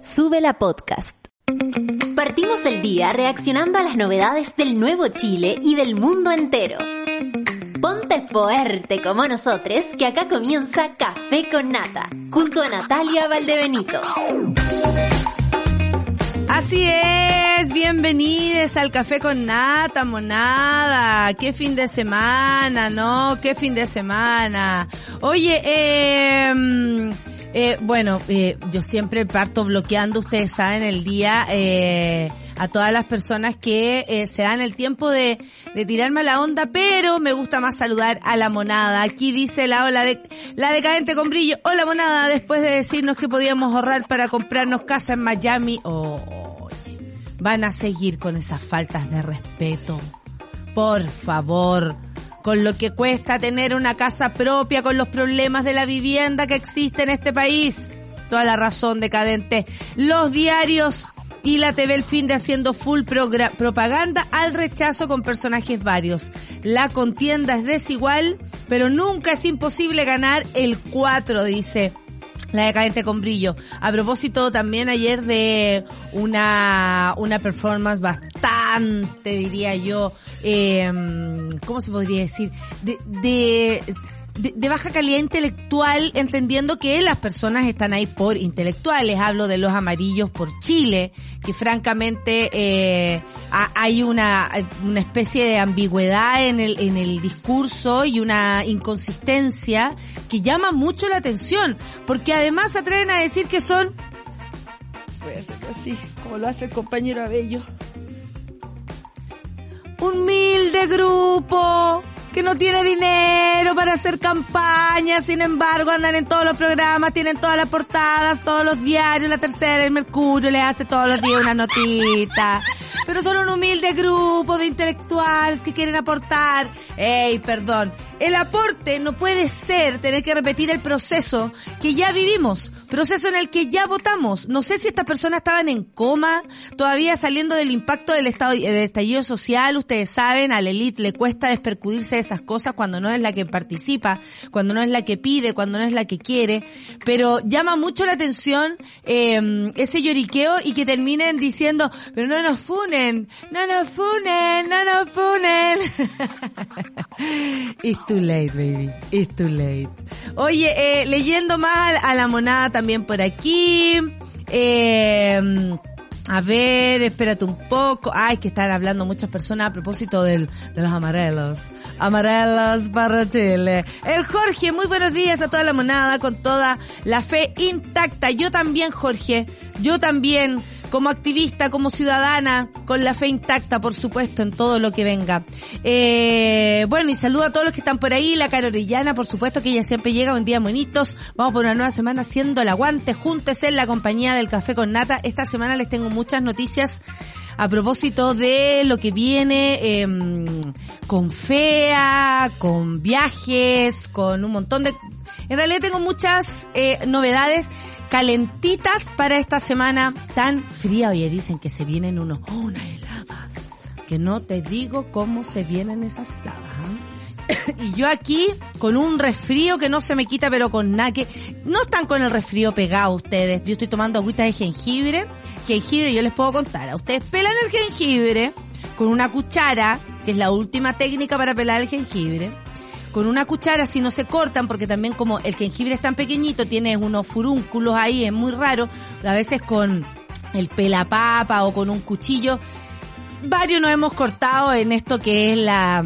Sube la podcast. Partimos el día reaccionando a las novedades del nuevo Chile y del mundo entero. Ponte fuerte como nosotros, que acá comienza Café con Nata, junto a Natalia Valdebenito. Así es, bienvenidos al Café con Nata, monada. Qué fin de semana, ¿no? Qué fin de semana. Oye, eh, eh, bueno, eh, yo siempre parto bloqueando, ustedes saben, el día eh, a todas las personas que eh, se dan el tiempo de, tirarme a la onda, pero me gusta más saludar a la monada. Aquí dice la ola de la decadente con brillo. Hola monada, después de decirnos que podíamos ahorrar para comprarnos casa en Miami. Oh, van a seguir con esas faltas de respeto. Por favor con lo que cuesta tener una casa propia, con los problemas de la vivienda que existe en este país. Toda la razón decadente. Los diarios y la TV El Fin de haciendo full propaganda al rechazo con personajes varios. La contienda es desigual, pero nunca es imposible ganar el 4, dice la decadente con brillo. A propósito también ayer de una, una performance bastante, diría yo, eh, ¿cómo se podría decir? De, de, de, baja calidad intelectual, entendiendo que las personas están ahí por intelectuales. Hablo de los amarillos por Chile, que francamente eh, hay una, una especie de ambigüedad en el, en el discurso y una inconsistencia que llama mucho la atención, porque además se atreven a decir que son, voy a hacerlo así, como lo hace el compañero Abello, humilde grupo que no tiene dinero para hacer campaña, sin embargo andan en todos los programas, tienen todas las portadas, todos los diarios, la tercera, el Mercurio, le hace todos los días una notita. Pero son un humilde grupo de intelectuales que quieren aportar. Ey, perdón. El aporte no puede ser tener que repetir el proceso que ya vivimos, proceso en el que ya votamos. No sé si estas personas estaban en coma, todavía saliendo del impacto del, estado, del estallido social. Ustedes saben, a la élite le cuesta despercudirse de esas cosas cuando no es la que participa, cuando no es la que pide, cuando no es la que quiere. Pero llama mucho la atención eh, ese lloriqueo y que terminen diciendo, pero no nos funen, no nos funen, no nos funen. too late, baby. It's too late. Oye, eh, leyendo más a la monada también por aquí. Eh, a ver, espérate un poco. Ay, que están hablando muchas personas a propósito del, de los amarelos. Amarelos para Chile. El Jorge, muy buenos días a toda la monada con toda la fe intacta. Yo también, Jorge. Yo también como activista, como ciudadana, con la fe intacta, por supuesto, en todo lo que venga. Eh, bueno, y saludo a todos los que están por ahí, la Carorillana, por supuesto, que ella siempre llega, un día bonitos. Vamos por una nueva semana haciendo el aguante, júntese en la compañía del Café con Nata. Esta semana les tengo muchas noticias a propósito de lo que viene eh, con FEA, con viajes, con un montón de... En realidad tengo muchas eh, novedades calentitas para esta semana tan fría. Oye, dicen que se vienen unos, oh, unas heladas. Que no te digo cómo se vienen esas heladas. ¿ah? y yo aquí con un resfrío que no se me quita, pero con nada que no están con el resfrío pegado ustedes. Yo estoy tomando agüita de jengibre. Jengibre, yo les puedo contar. A ustedes pelan el jengibre con una cuchara, que es la última técnica para pelar el jengibre con una cuchara si no se cortan, porque también como el jengibre es tan pequeñito, tiene unos furúnculos ahí, es muy raro, a veces con el pelapapa o con un cuchillo. Varios nos hemos cortado en esto que es la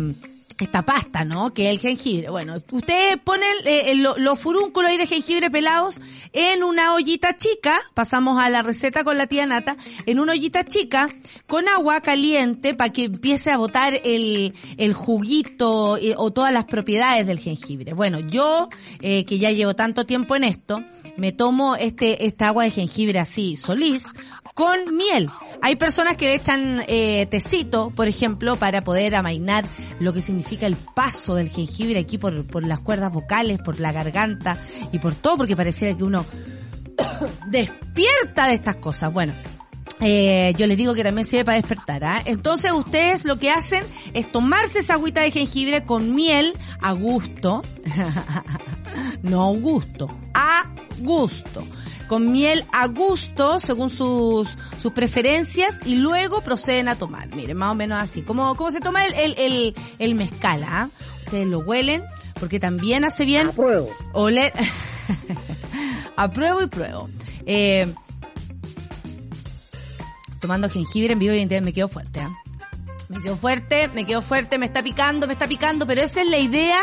esta pasta, ¿no? Que es el jengibre. Bueno, ustedes ponen eh, los furúnculos ahí de jengibre pelados en una ollita chica, pasamos a la receta con la tía Nata, en una ollita chica con agua caliente para que empiece a botar el, el juguito eh, o todas las propiedades del jengibre. Bueno, yo, eh, que ya llevo tanto tiempo en esto, me tomo este, esta agua de jengibre así, solís, con miel. Hay personas que le echan eh, tecito, por ejemplo, para poder amainar lo que significa el paso del jengibre aquí por, por las cuerdas vocales, por la garganta y por todo, porque pareciera que uno despierta de estas cosas. Bueno, eh, yo les digo que también sirve para despertar. ¿ah? Entonces ustedes lo que hacen es tomarse esa agüita de jengibre con miel a gusto. no gusto, a gusto con miel a gusto, según sus, sus preferencias, y luego proceden a tomar. Miren, más o menos así. Como, como se toma el, el, el, el mezcal, ¿ah? Ustedes lo huelen, porque también hace bien. Apruebo. Oler. Apruebo y pruebo. Eh, tomando jengibre en vivo y en me quedo fuerte, ¿ah? Me quedo fuerte, me quedo fuerte, me está picando, me está picando, pero esa es la idea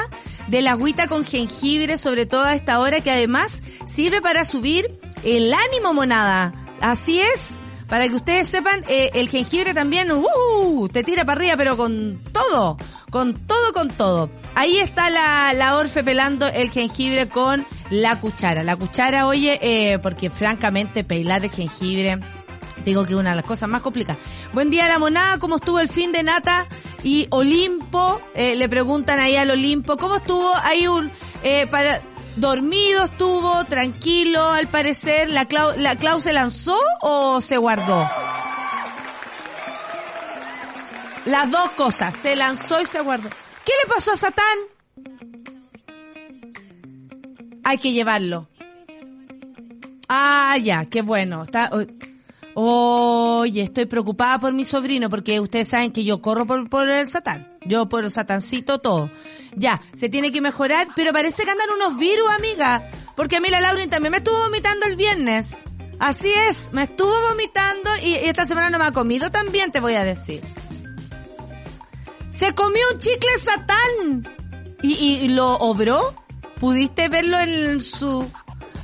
de la agüita con jengibre, sobre todo a esta hora, que además sirve para subir el ánimo, monada. Así es. Para que ustedes sepan, eh, el jengibre también, uh, te tira para arriba, pero con todo, con todo, con todo. Ahí está la, la Orfe pelando el jengibre con la cuchara. La cuchara, oye, eh, porque francamente pelar el jengibre, Digo que una de las cosas más complicadas. Buen día, la monada. ¿Cómo estuvo el fin de Nata y Olimpo? Eh, le preguntan ahí al Olimpo. ¿Cómo estuvo? Ahí un, eh, para, dormido estuvo, tranquilo, al parecer. ¿La Clau, la Clau se lanzó o se guardó? Las dos cosas. Se lanzó y se guardó. ¿Qué le pasó a Satán? Hay que llevarlo. Ah, ya, qué bueno. Está, Oye, estoy preocupada por mi sobrino porque ustedes saben que yo corro por, por el satán. Yo por el satancito todo. Ya, se tiene que mejorar, pero parece que andan unos virus, amiga. Porque a mí la Laurin también me estuvo vomitando el viernes. Así es, me estuvo vomitando y, esta semana no me ha comido también, te voy a decir. Se comió un chicle satán. ¿Y, y, y lo obró? ¿Pudiste verlo en su...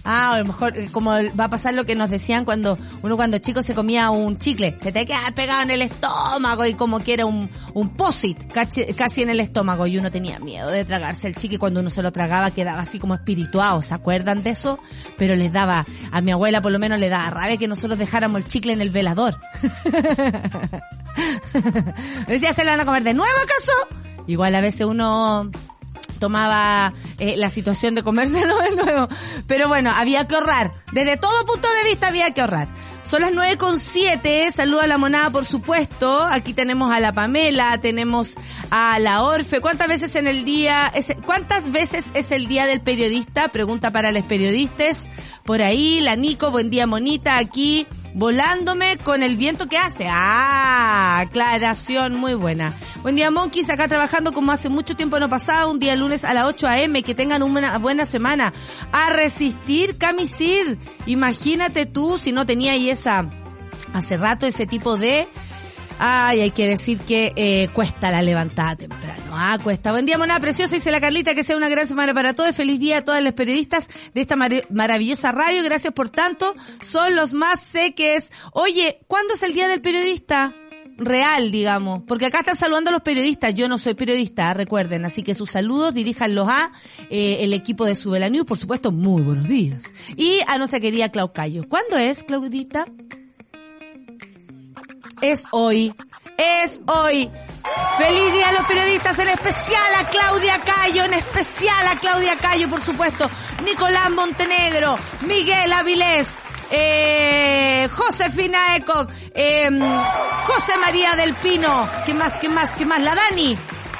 Ah, a lo mejor eh, como va a pasar lo que nos decían cuando uno cuando chico se comía un chicle, se te queda pegado en el estómago y como que era un, un posit casi en el estómago y uno tenía miedo de tragarse el chicle cuando uno se lo tragaba quedaba así como espirituado, ¿se acuerdan de eso? Pero les daba, a mi abuela por lo menos le daba rabia que nosotros dejáramos el chicle en el velador. Decía, ¿se lo van a comer de nuevo acaso? Igual a veces uno tomaba eh, la situación de comérselo de nuevo. Pero bueno, había que ahorrar. Desde todo punto de vista había que ahorrar. Son las nueve con siete. Saluda a la monada, por supuesto. Aquí tenemos a la Pamela, tenemos a la Orfe. ¿Cuántas veces en el día, cuántas veces es el día del periodista? Pregunta para los periodistas. Por ahí, la Nico, buen día monita, aquí volándome con el viento que hace. Ah, aclaración muy buena. Buen día, Monkeys, acá trabajando como hace mucho tiempo no pasaba, un día lunes a las 8 a.m. Que tengan una buena semana. A resistir, Camisid. Imagínate tú si no tenía ahí esa, hace rato ese tipo de Ay, hay que decir que eh, cuesta la levantada temprano. Ah, cuesta. Buen día, mona preciosa. Dice la Carlita que sea una gran semana para todos. Feliz día a todas las periodistas de esta mar maravillosa radio. Gracias por tanto. Son los más seques. Oye, ¿cuándo es el día del periodista? real, digamos, porque acá están saludando a los periodistas. Yo no soy periodista, recuerden, así que sus saludos diríjanlos a eh, el equipo de Subela News, por supuesto, muy buenos días. Y a nuestra querida Clau Cayo. ¿Cuándo es, Claudita? es hoy. Es hoy. Feliz día a los periodistas, en especial a Claudia Cayo, en especial a Claudia Cayo, por supuesto, Nicolás Montenegro, Miguel Avilés, eh, Josefina Eco, eh, José María del Pino, ¿qué más, qué más, qué más? La Dani,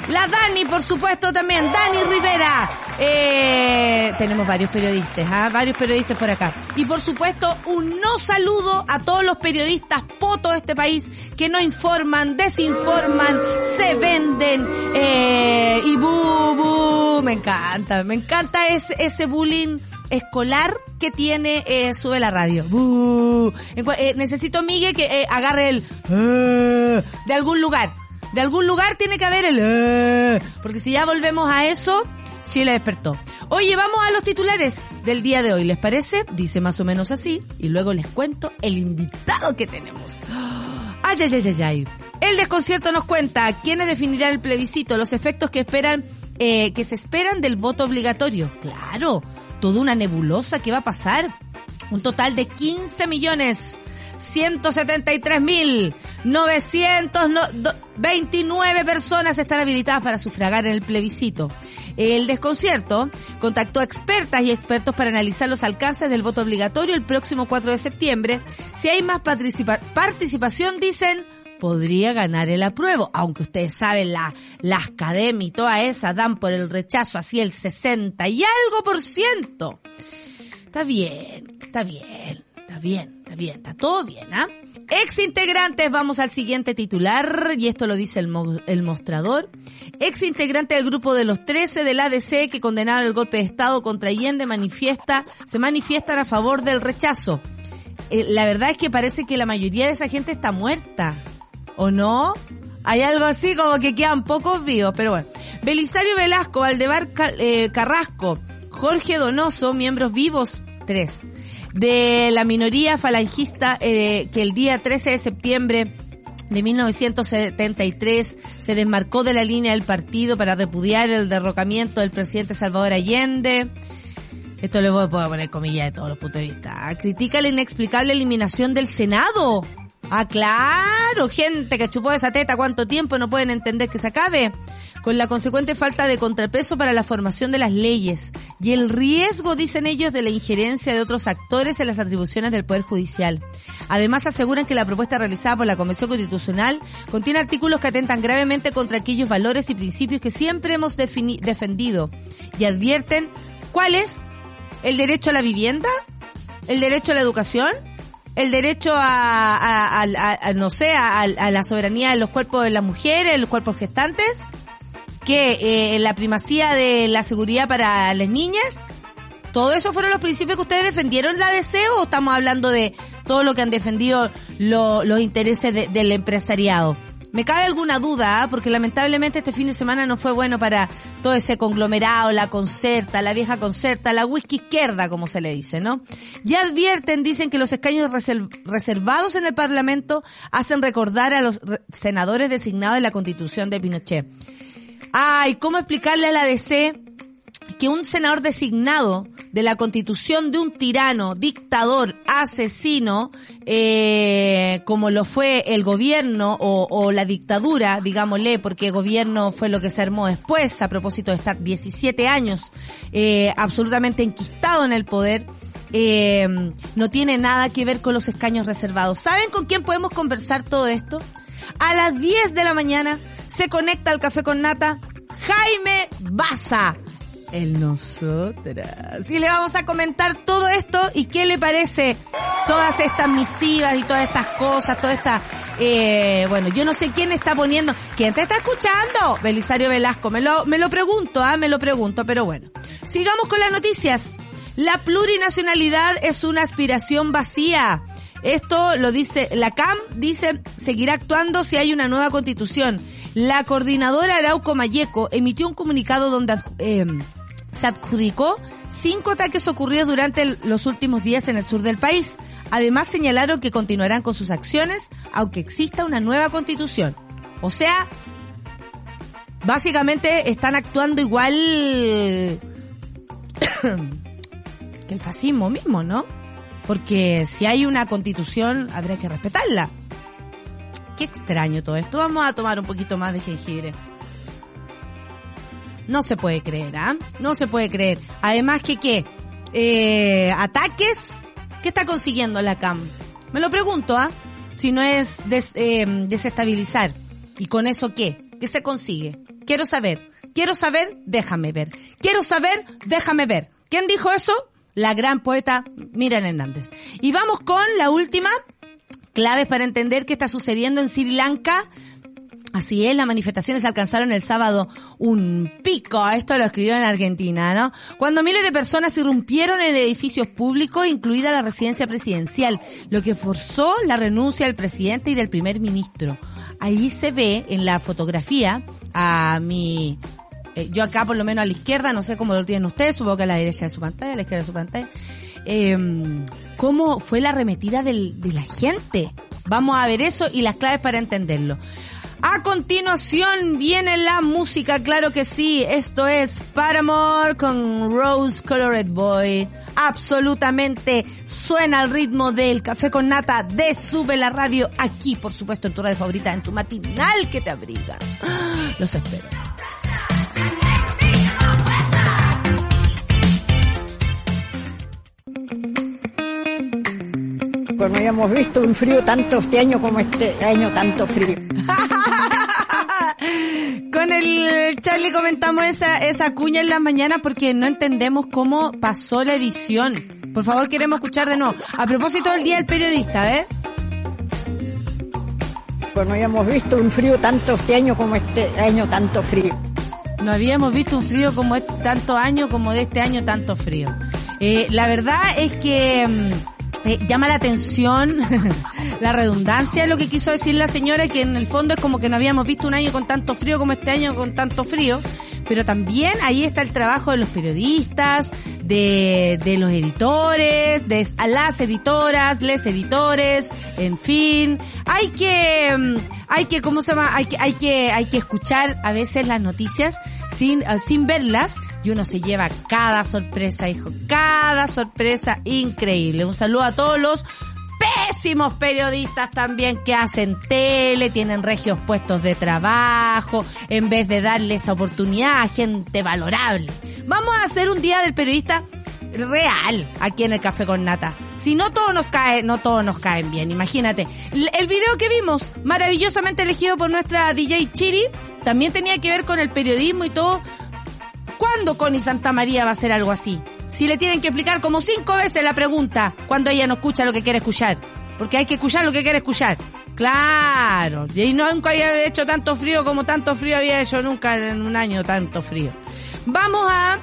la Dani, por supuesto, también. Dani Rivera. Eh, tenemos varios periodistas, ¿ah? varios periodistas por acá. Y por supuesto, un no saludo a todos los periodistas potos de este país que no informan, desinforman, se venden eh, y bu, bu. Me encanta, me encanta ese, ese bullying escolar que tiene eh, Sube la Radio. Eh, necesito, Miguel, que eh, agarre el eh, de algún lugar de algún lugar tiene que haber el... Eh, porque si ya volvemos a eso, Chile despertó. Oye, vamos a los titulares del día de hoy, ¿les parece? Dice más o menos así, y luego les cuento el invitado que tenemos. Ay, ay, ay, ay, ay. El desconcierto nos cuenta quiénes definirán el plebiscito, los efectos que esperan, eh, que se esperan del voto obligatorio. Claro, toda una nebulosa que va a pasar. Un total de 15 millones 173.929 personas están habilitadas para sufragar en el plebiscito. El desconcierto contactó a expertas y expertos para analizar los alcances del voto obligatorio el próximo 4 de septiembre. Si hay más participación, dicen, podría ganar el apruebo, aunque ustedes saben, la, las academias y todas esas dan por el rechazo así el 60 y algo por ciento. Está bien, está bien, está bien, está bien, está todo bien, ¿ah? Ex integrantes, vamos al siguiente titular, y esto lo dice el, mostrador. Ex integrante del grupo de los 13 del ADC que condenaron el golpe de Estado contra Allende manifiesta, se manifiestan a favor del rechazo. Eh, la verdad es que parece que la mayoría de esa gente está muerta, ¿o no? Hay algo así como que quedan pocos vivos, pero bueno. Belisario Velasco, Aldebar eh, Carrasco, Jorge Donoso, miembros vivos, tres de la minoría falangista eh, que el día 13 de septiembre de 1973 se desmarcó de la línea del partido para repudiar el derrocamiento del presidente Salvador Allende. Esto le voy a poner comillas de todos los puntos de vista. Critica la inexplicable eliminación del Senado. Ah, claro, gente que chupó esa teta cuánto tiempo no pueden entender que se acabe con la consecuente falta de contrapeso para la formación de las leyes y el riesgo, dicen ellos, de la injerencia de otros actores en las atribuciones del Poder Judicial. Además, aseguran que la propuesta realizada por la Convención Constitucional contiene artículos que atentan gravemente contra aquellos valores y principios que siempre hemos defendido y advierten cuáles el derecho a la vivienda, el derecho a la educación, el derecho a, no sé, a, a, la soberanía de los cuerpos de las mujeres, los cuerpos gestantes, que eh, la primacía de la seguridad para las niñas, ¿todo eso fueron los principios que ustedes defendieron la deseo o estamos hablando de todo lo que han defendido los intereses del empresariado? Me cabe alguna duda, ¿ah? porque lamentablemente este fin de semana no fue bueno para todo ese conglomerado, la concerta, la vieja concerta, la whisky izquierda, como se le dice, ¿no? Ya advierten, dicen que los escaños reservados en el Parlamento hacen recordar a los senadores designados en la Constitución de Pinochet. Ay, ¿cómo explicarle a la DC que un senador designado de la constitución de un tirano, dictador, asesino, eh, como lo fue el gobierno o, la dictadura, digámosle, porque gobierno fue lo que se armó después, a propósito de estar 17 años eh, absolutamente enquistado en el poder, eh, no tiene nada que ver con los escaños reservados. ¿Saben con quién podemos conversar todo esto? A las 10 de la mañana se conecta al café con nata Jaime Baza. El nosotras. Y le vamos a comentar todo esto y qué le parece todas estas misivas y todas estas cosas, toda esta, eh, bueno, yo no sé quién está poniendo, ¿quién te está escuchando? Belisario Velasco, me lo, me lo pregunto, ah, me lo pregunto, pero bueno. Sigamos con las noticias. La plurinacionalidad es una aspiración vacía. Esto lo dice, la CAM dice, seguirá actuando si hay una nueva constitución. La coordinadora Arauco Mayeco emitió un comunicado donde eh, se adjudicó cinco ataques ocurridos durante los últimos días en el sur del país. Además señalaron que continuarán con sus acciones aunque exista una nueva constitución. O sea, básicamente están actuando igual que el fascismo mismo, ¿no? Porque si hay una constitución, habrá que respetarla. Qué extraño todo esto. Vamos a tomar un poquito más de jengibre. No se puede creer, ¿ah? No se puede creer. Además que qué? Eh, ataques. ¿Qué está consiguiendo la CAM? Me lo pregunto, ¿ah? Si no es eh, desestabilizar. ¿Y con eso qué? ¿Qué se consigue? Quiero saber. Quiero saber, déjame ver. Quiero saber, déjame ver. ¿Quién dijo eso? La gran poeta Miriam Hernández. Y vamos con la última claves para entender qué está sucediendo en Sri Lanka. Así es, las manifestaciones alcanzaron el sábado un pico, esto lo escribió en Argentina, ¿no? Cuando miles de personas irrumpieron en edificios públicos, incluida la residencia presidencial, lo que forzó la renuncia del presidente y del primer ministro. Ahí se ve en la fotografía a mi, eh, yo acá por lo menos a la izquierda, no sé cómo lo tienen ustedes, supongo que a la derecha de su pantalla, a la izquierda de su pantalla, eh, cómo fue la arremetida del, de la gente. Vamos a ver eso y las claves para entenderlo. A continuación viene la música, claro que sí. Esto es Paramore con Rose Colored Boy. Absolutamente suena al ritmo del café con nata de Sube la Radio aquí, por supuesto, en tu radio favorita, en tu matinal que te abriga. Los espero. Pues no habíamos visto un frío tanto este año como este año tanto frío. Con el Charlie comentamos esa, esa cuña en la mañana porque no entendemos cómo pasó la edición Por favor, queremos escuchar de nuevo. A propósito del Día del Periodista, ¿eh? Pues no habíamos visto un frío tanto este año como este año tanto frío. No habíamos visto un frío como este, tanto año como de este año tanto frío. Eh, la verdad es que mm, eh, llama la atención la redundancia de lo que quiso decir la señora, que en el fondo es como que no habíamos visto un año con tanto frío como este año con tanto frío pero también ahí está el trabajo de los periodistas, de, de los editores, de las editoras, les editores, en fin. Hay que, mm, hay que, ¿cómo se llama? Hay que, hay que, hay que escuchar a veces las noticias sin, ah, sin verlas y uno se lleva cada sorpresa, hijo, cada sorpresa increíble. Un saludo a todos los pésimos periodistas también que hacen tele, tienen regios puestos de trabajo, en vez de darle esa oportunidad a gente valorable. Vamos a hacer un día del periodista real aquí en el Café con Nata. Si no todo nos cae, no todos nos caen bien, imagínate. El video que vimos, maravillosamente elegido por nuestra DJ Chiri, también tenía que ver con el periodismo y todo. ¿Cuándo Connie Santa María va a hacer algo así? Si le tienen que explicar como cinco veces la pregunta cuando ella no escucha lo que quiere escuchar. Porque hay que escuchar lo que quiere escuchar. Claro. Y nunca había hecho tanto frío como tanto frío había hecho nunca en un año tanto frío. Vamos a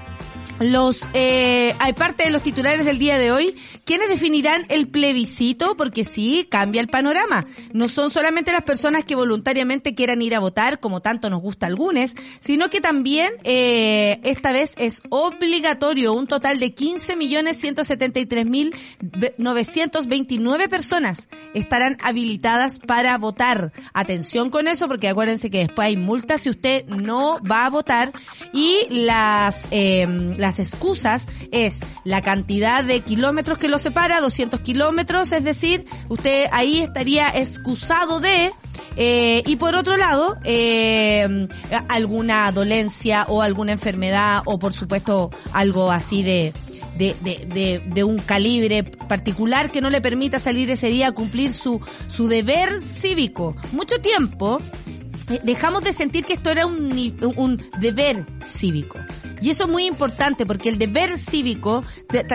los eh, hay parte de los titulares del día de hoy. Quienes definirán el plebiscito porque sí cambia el panorama. No son solamente las personas que voluntariamente quieran ir a votar como tanto nos gusta a algunos sino que también eh, esta vez es obligatorio un total de 15 millones 173 mil 929 personas estarán habilitadas para votar. Atención con eso porque acuérdense que después hay multas si usted no va a votar. Y las eh, las excusas es la cantidad de kilómetros que lo separa, 200 kilómetros, es decir, usted ahí estaría excusado de eh, y por otro lado, eh, alguna dolencia o alguna enfermedad o por supuesto algo así de, de, de, de, un calibre particular que no le permita salir ese día a cumplir su, su deber cívico. Mucho tiempo eh, dejamos de sentir que esto era un, un deber cívico. Y eso es muy importante porque el deber cívico,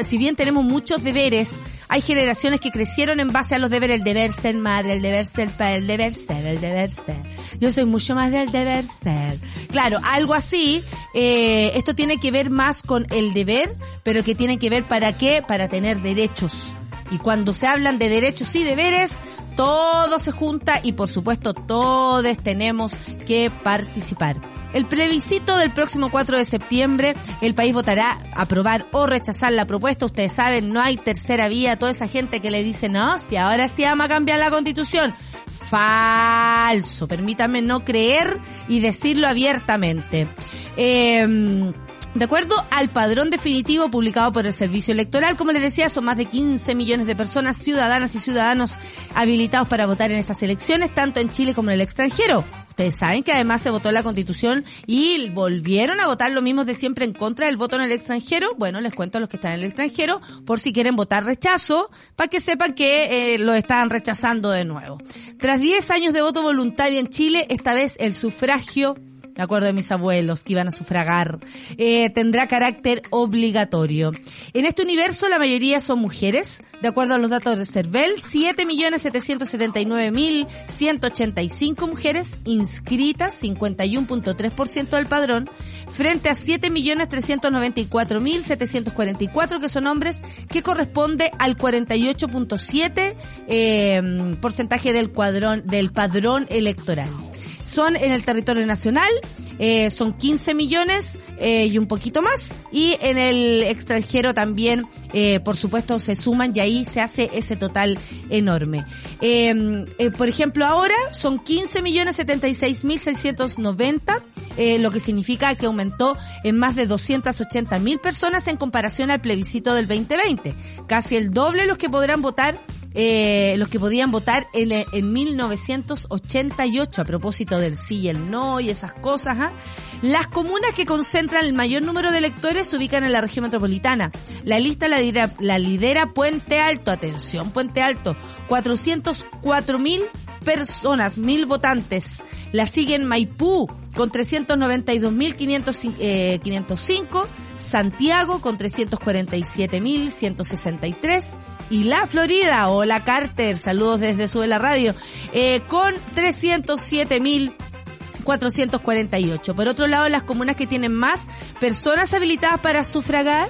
si bien tenemos muchos deberes, hay generaciones que crecieron en base a los deberes, el deber ser madre, el deber ser padre, el deber ser, el deber ser. Yo soy mucho más del deber ser. Claro, algo así, eh, esto tiene que ver más con el deber, pero que tiene que ver para qué, para tener derechos. Y cuando se hablan de derechos y deberes, todo se junta y por supuesto todos tenemos que participar. El plebiscito del próximo 4 de septiembre, el país votará aprobar o rechazar la propuesta. Ustedes saben, no hay tercera vía. Toda esa gente que le dice, no, si ahora sí vamos a cambiar la constitución. Falso. Permítanme no creer y decirlo abiertamente. Eh, de acuerdo al padrón definitivo publicado por el Servicio Electoral, como les decía, son más de 15 millones de personas, ciudadanas y ciudadanos habilitados para votar en estas elecciones, tanto en Chile como en el extranjero. Ustedes saben que además se votó la constitución y volvieron a votar lo mismo de siempre en contra del voto en el extranjero. Bueno, les cuento a los que están en el extranjero por si quieren votar rechazo, para que sepan que eh, lo están rechazando de nuevo. Tras 10 años de voto voluntario en Chile, esta vez el sufragio me acuerdo de mis abuelos que iban a sufragar, eh, tendrá carácter obligatorio. En este universo la mayoría son mujeres, de acuerdo a los datos de CERVEL, 7.779.185 mujeres inscritas, 51.3% del padrón, frente a 7.394.744 que son hombres, que corresponde al 48.7 eh, porcentaje del cuadrón, del padrón electoral son en el territorio nacional, eh, son 15 millones eh, y un poquito más, y en el extranjero también, eh, por supuesto, se suman y ahí se hace ese total enorme. Em, eh, por ejemplo, ahora son 15 millones 76 mil 690, eh, lo que significa que aumentó en más de 280 mil personas en comparación al plebiscito del 2020, casi el doble los que podrán votar eh, los que podían votar en, en 1988 a propósito del sí y el no y esas cosas. ¿ah? Las comunas que concentran el mayor número de electores se ubican en la región metropolitana. La lista la lidera, la lidera Puente Alto, atención Puente Alto, 404 mil personas, mil votantes. La siguen Maipú con 392.505, eh, Santiago con 347.163 y la Florida, hola Carter, saludos desde Suela Radio, eh, con 307.000 448. Por otro lado, las comunas que tienen más personas habilitadas para sufragar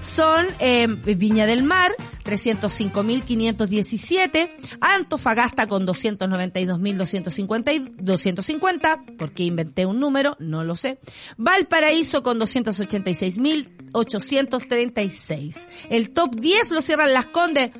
son eh, Viña del Mar, 305.517, Antofagasta con 292.250, porque inventé un número, no lo sé, Valparaíso con 286.836. El top 10 lo cierran Las Condes,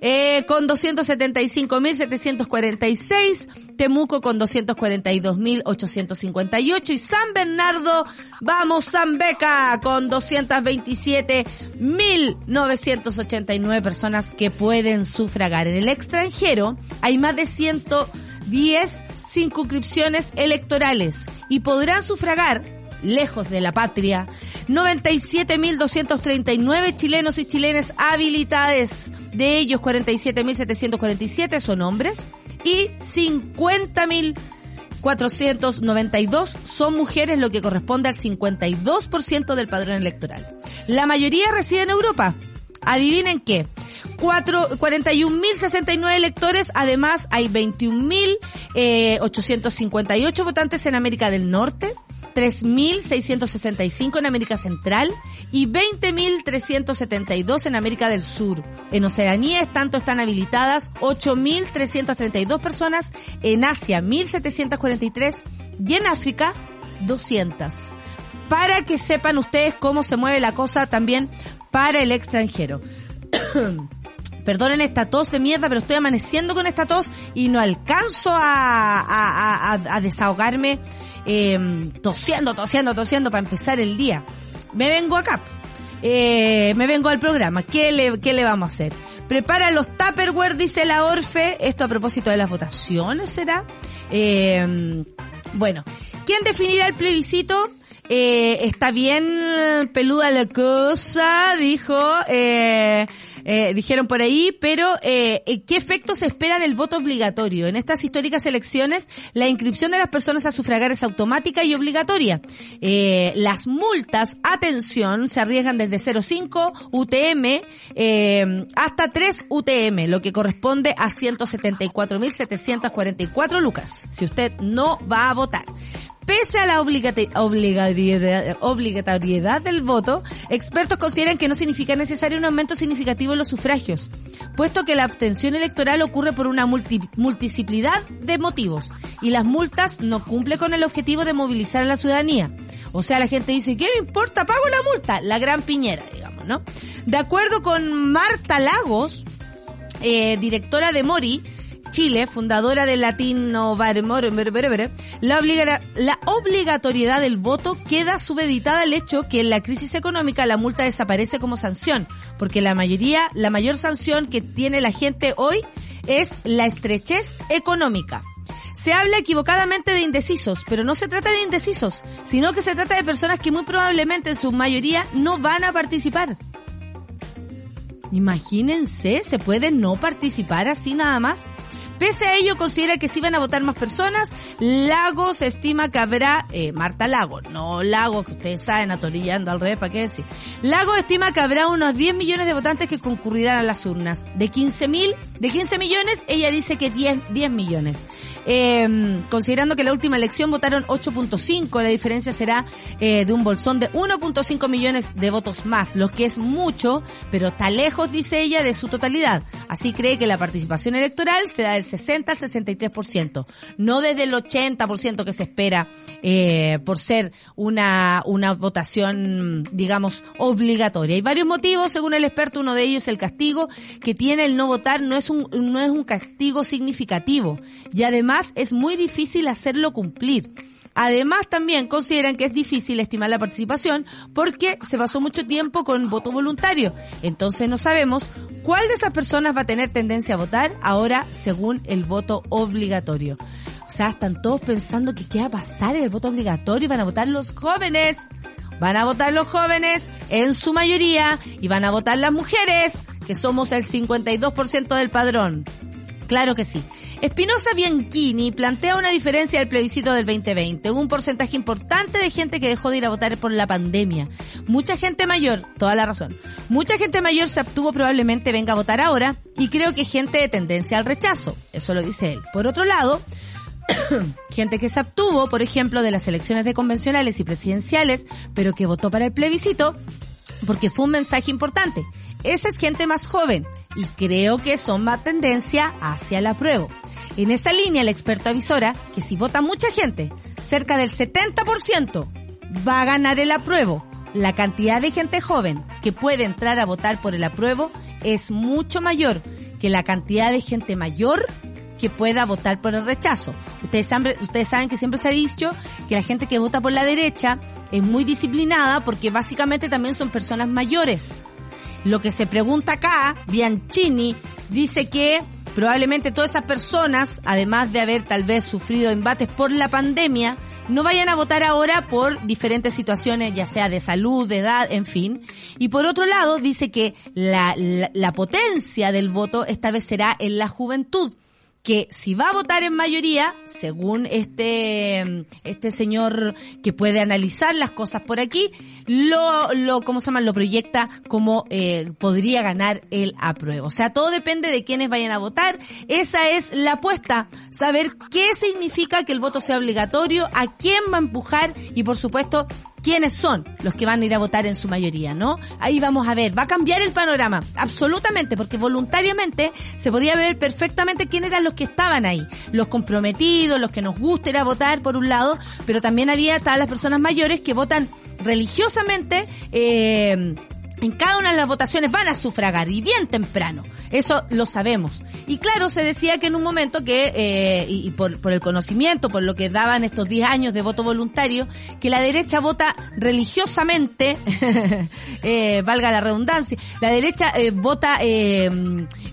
eh, con 275.746, Temuco con 242.858 y San Bernardo, vamos San Beca con 227.989 personas que pueden sufragar. En el extranjero hay más de 110 circunscripciones electorales y podrán sufragar lejos de la patria, 97.239 chilenos y chilenas habilitadas, de ellos 47.747 son hombres y 50.492 son mujeres, lo que corresponde al 52% del padrón electoral. La mayoría reside en Europa. Adivinen qué. 41.069 electores, además hay 21.858 votantes en América del Norte, 3.665 en América Central y 20.372 en América del Sur. En Oceanía, tanto están habilitadas 8.332 personas, en Asia 1.743 y en África 200. Para que sepan ustedes cómo se mueve la cosa también para el extranjero. Perdonen esta tos de mierda, pero estoy amaneciendo con esta tos y no alcanzo a, a, a, a desahogarme eh, tosiendo, tosiendo, tosiendo para empezar el día. Me vengo acá. Eh, me vengo al programa. ¿Qué le, ¿Qué le vamos a hacer? Prepara los Tupperware, dice la Orfe. Esto a propósito de las votaciones, ¿será? Eh, bueno, ¿quién definirá el plebiscito? Eh, está bien peluda la cosa, dijo, eh, eh, dijeron por ahí, pero eh, ¿qué efecto se espera del voto obligatorio? En estas históricas elecciones, la inscripción de las personas a sufragar es automática y obligatoria. Eh, las multas, atención, se arriesgan desde 0,5 UTM eh, hasta 3 UTM, lo que corresponde a 174.744 lucas, si usted no va a votar. Pese a la obligatoriedad, obligatoriedad del voto, expertos consideran que no significa necesario un aumento significativo en los sufragios, puesto que la abstención electoral ocurre por una multi, multiplicidad de motivos y las multas no cumplen con el objetivo de movilizar a la ciudadanía. O sea, la gente dice, ¿qué me importa? Pago la multa. La gran piñera, digamos, ¿no? De acuerdo con Marta Lagos, eh, directora de Mori, Chile, fundadora de Latino la, obliga, la obligatoriedad del voto queda subeditada al hecho que en la crisis económica la multa desaparece como sanción, porque la mayoría, la mayor sanción que tiene la gente hoy es la estrechez económica. Se habla equivocadamente de indecisos, pero no se trata de indecisos, sino que se trata de personas que muy probablemente en su mayoría no van a participar. Imagínense, se puede no participar así nada más. Pese a ello, considera que si van a votar más personas, Lagos estima que habrá, eh, Marta Lago, no Lago, que ustedes saben, atorillando al revés, ¿para qué decir? Lago estima que habrá unos 10 millones de votantes que concurrirán a las urnas. De 15 mil, de 15 millones, ella dice que 10, 10 millones. Eh, considerando que la última elección votaron 8.5, la diferencia será eh, de un bolsón de 1.5 millones de votos más, lo que es mucho, pero está lejos, dice ella, de su totalidad. Así cree que la participación electoral será del 60 al 63%, no desde el 80% que se espera eh, por ser una, una votación, digamos, obligatoria. Hay varios motivos, según el experto, uno de ellos el castigo que tiene el no votar no es un, no es un castigo significativo y además es muy difícil hacerlo cumplir. Además, también consideran que es difícil estimar la participación porque se pasó mucho tiempo con voto voluntario. Entonces no sabemos cuál de esas personas va a tener tendencia a votar ahora según el voto obligatorio. O sea, están todos pensando que qué va a pasar en el voto obligatorio y van a votar los jóvenes. Van a votar los jóvenes en su mayoría y van a votar las mujeres, que somos el 52% del padrón. Claro que sí. Espinosa Bianchini plantea una diferencia del plebiscito del 2020. Hubo un porcentaje importante de gente que dejó de ir a votar por la pandemia. Mucha gente mayor, toda la razón. Mucha gente mayor se abstuvo probablemente venga a votar ahora y creo que gente de tendencia al rechazo. Eso lo dice él. Por otro lado, gente que se abstuvo, por ejemplo, de las elecciones de convencionales y presidenciales, pero que votó para el plebiscito, porque fue un mensaje importante. Esa es gente más joven y creo que son más tendencia hacia el apruebo. En esta línea, el experto avisora que si vota mucha gente, cerca del 70% va a ganar el apruebo. La cantidad de gente joven que puede entrar a votar por el apruebo es mucho mayor que la cantidad de gente mayor que pueda votar por el rechazo. Ustedes saben, ustedes saben que siempre se ha dicho que la gente que vota por la derecha es muy disciplinada porque básicamente también son personas mayores. Lo que se pregunta acá, Bianchini dice que probablemente todas esas personas, además de haber tal vez sufrido embates por la pandemia, no vayan a votar ahora por diferentes situaciones, ya sea de salud, de edad, en fin. Y por otro lado, dice que la, la, la potencia del voto esta vez será en la juventud que si va a votar en mayoría, según este, este señor que puede analizar las cosas por aquí, lo, lo, ¿cómo se llama? Lo proyecta como eh, podría ganar el apruebo. O sea, todo depende de quiénes vayan a votar. Esa es la apuesta. Saber qué significa que el voto sea obligatorio, a quién va a empujar y por supuesto quiénes son los que van a ir a votar en su mayoría, ¿no? Ahí vamos a ver, va a cambiar el panorama, absolutamente, porque voluntariamente se podía ver perfectamente quién eran los que estaban ahí, los comprometidos, los que nos gusta ir a votar por un lado, pero también había todas las personas mayores que votan religiosamente, eh, en cada una de las votaciones van a sufragar y bien temprano. Eso lo sabemos. Y claro, se decía que en un momento que, eh, y, por, por el conocimiento, por lo que daban estos 10 años de voto voluntario, que la derecha vota religiosamente, eh, valga la redundancia, la derecha eh, vota, eh,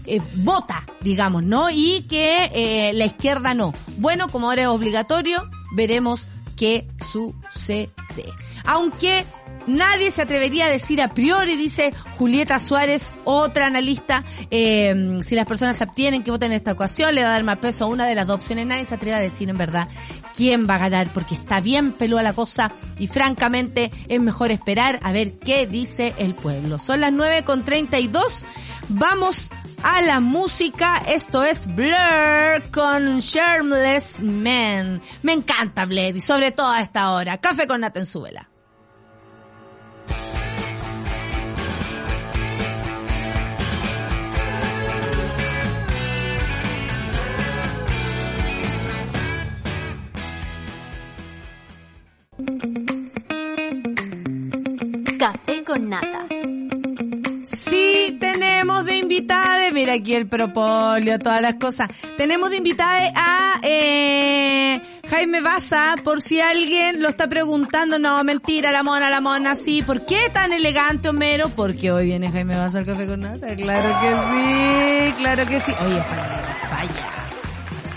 eh, vota, digamos, ¿no? Y que eh, la izquierda no. Bueno, como ahora es obligatorio, veremos qué sucede. Aunque Nadie se atrevería a decir a priori, dice Julieta Suárez, otra analista, eh, si las personas se abstienen que voten en esta ocasión, le va a dar más peso a una de las dos opciones. Nadie se atreve a decir en verdad quién va a ganar, porque está bien pelúa la cosa y francamente es mejor esperar a ver qué dice el pueblo. Son las 9 con 32. Vamos a la música. Esto es Blur con Shameless Man. Me encanta Blur y sobre todo a esta hora. Café con Nata en su vela. Café con nata. Sí, tenemos de invitada, mira aquí el propóleo, todas las cosas. Tenemos de invitada a eh, Jaime Baza, por si alguien lo está preguntando. No, mentira, la mona, la mona, sí. ¿Por qué tan elegante, Homero? Porque hoy viene Jaime Baza al café con nata. Claro que sí, claro que sí. Oye, no falla.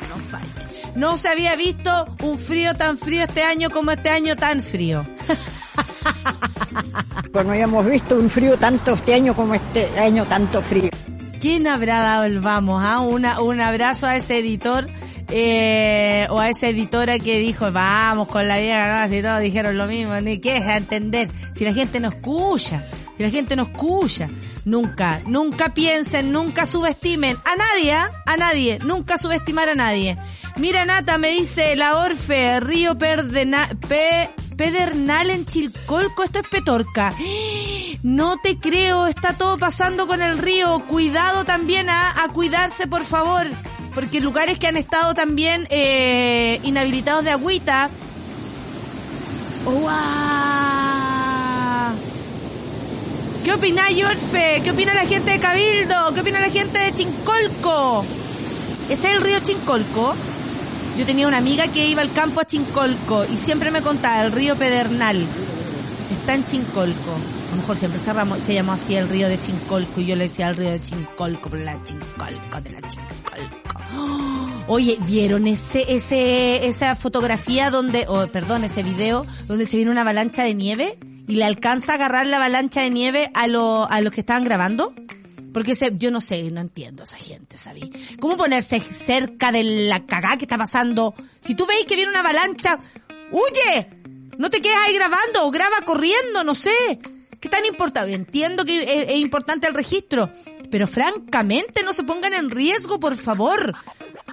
No falla. No se había visto un frío tan frío este año como este año tan frío. No habíamos visto un frío tanto este año como este año tanto frío. ¿Quién habrá dado el vamos? Ah? Una, un abrazo a ese editor eh, o a esa editora que dijo, vamos con la vida ¿no? y todos dijeron lo mismo, qué es entender, si la gente no escucha, si la gente no escucha, nunca, nunca piensen, nunca subestimen a nadie, ¿ah? a nadie, nunca subestimar a nadie. Mira Nata, me dice la Orfe, Río Perdena, Pe, Pedernal en Chilcolco, esto es Petorca. No te creo, está todo pasando con el río. Cuidado también a, a cuidarse, por favor. Porque lugares que han estado también eh, inhabilitados de agüita. ¡Uah! ¿Qué opina Yorfe? ¿Qué opina la gente de Cabildo? ¿Qué opina la gente de Chincolco? ¿Ese es el río Chincolco? Yo tenía una amiga que iba al campo a Chincolco y siempre me contaba el río Pedernal. Está en Chincolco. A lo mejor siempre se, llamó, así el río de Chincolco y yo le decía el río de Chincolco, por la Chincolco, de la Chincolco. ¡Oh! Oye, ¿vieron ese, ese, esa fotografía donde, o perdón, ese video donde se viene una avalancha de nieve y le alcanza a agarrar la avalancha de nieve a, lo, a los que estaban grabando? Porque se, yo no sé, no entiendo a esa gente, ¿sabí? ¿Cómo ponerse cerca de la cagada que está pasando? Si tú veis que viene una avalancha, ¡huye! No te quedes ahí grabando o graba corriendo, no sé. ¿Qué tan importante? Entiendo que es, es importante el registro, pero francamente no se pongan en riesgo, por favor.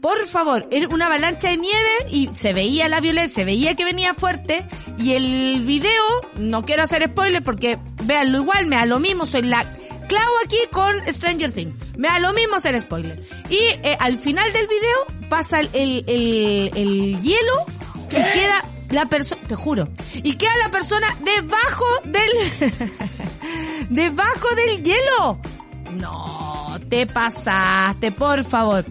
Por favor, era una avalancha de nieve y se veía la violencia, se veía que venía fuerte y el video, no quiero hacer spoiler porque véanlo igual, me da lo mismo, soy la clavo aquí con Stranger Things. Me da lo mismo hacer spoiler. Y eh, al final del video pasa el, el, el, el hielo y queda la persona, te juro, y queda la persona debajo del, debajo del hielo. No, te pasaste, por favor.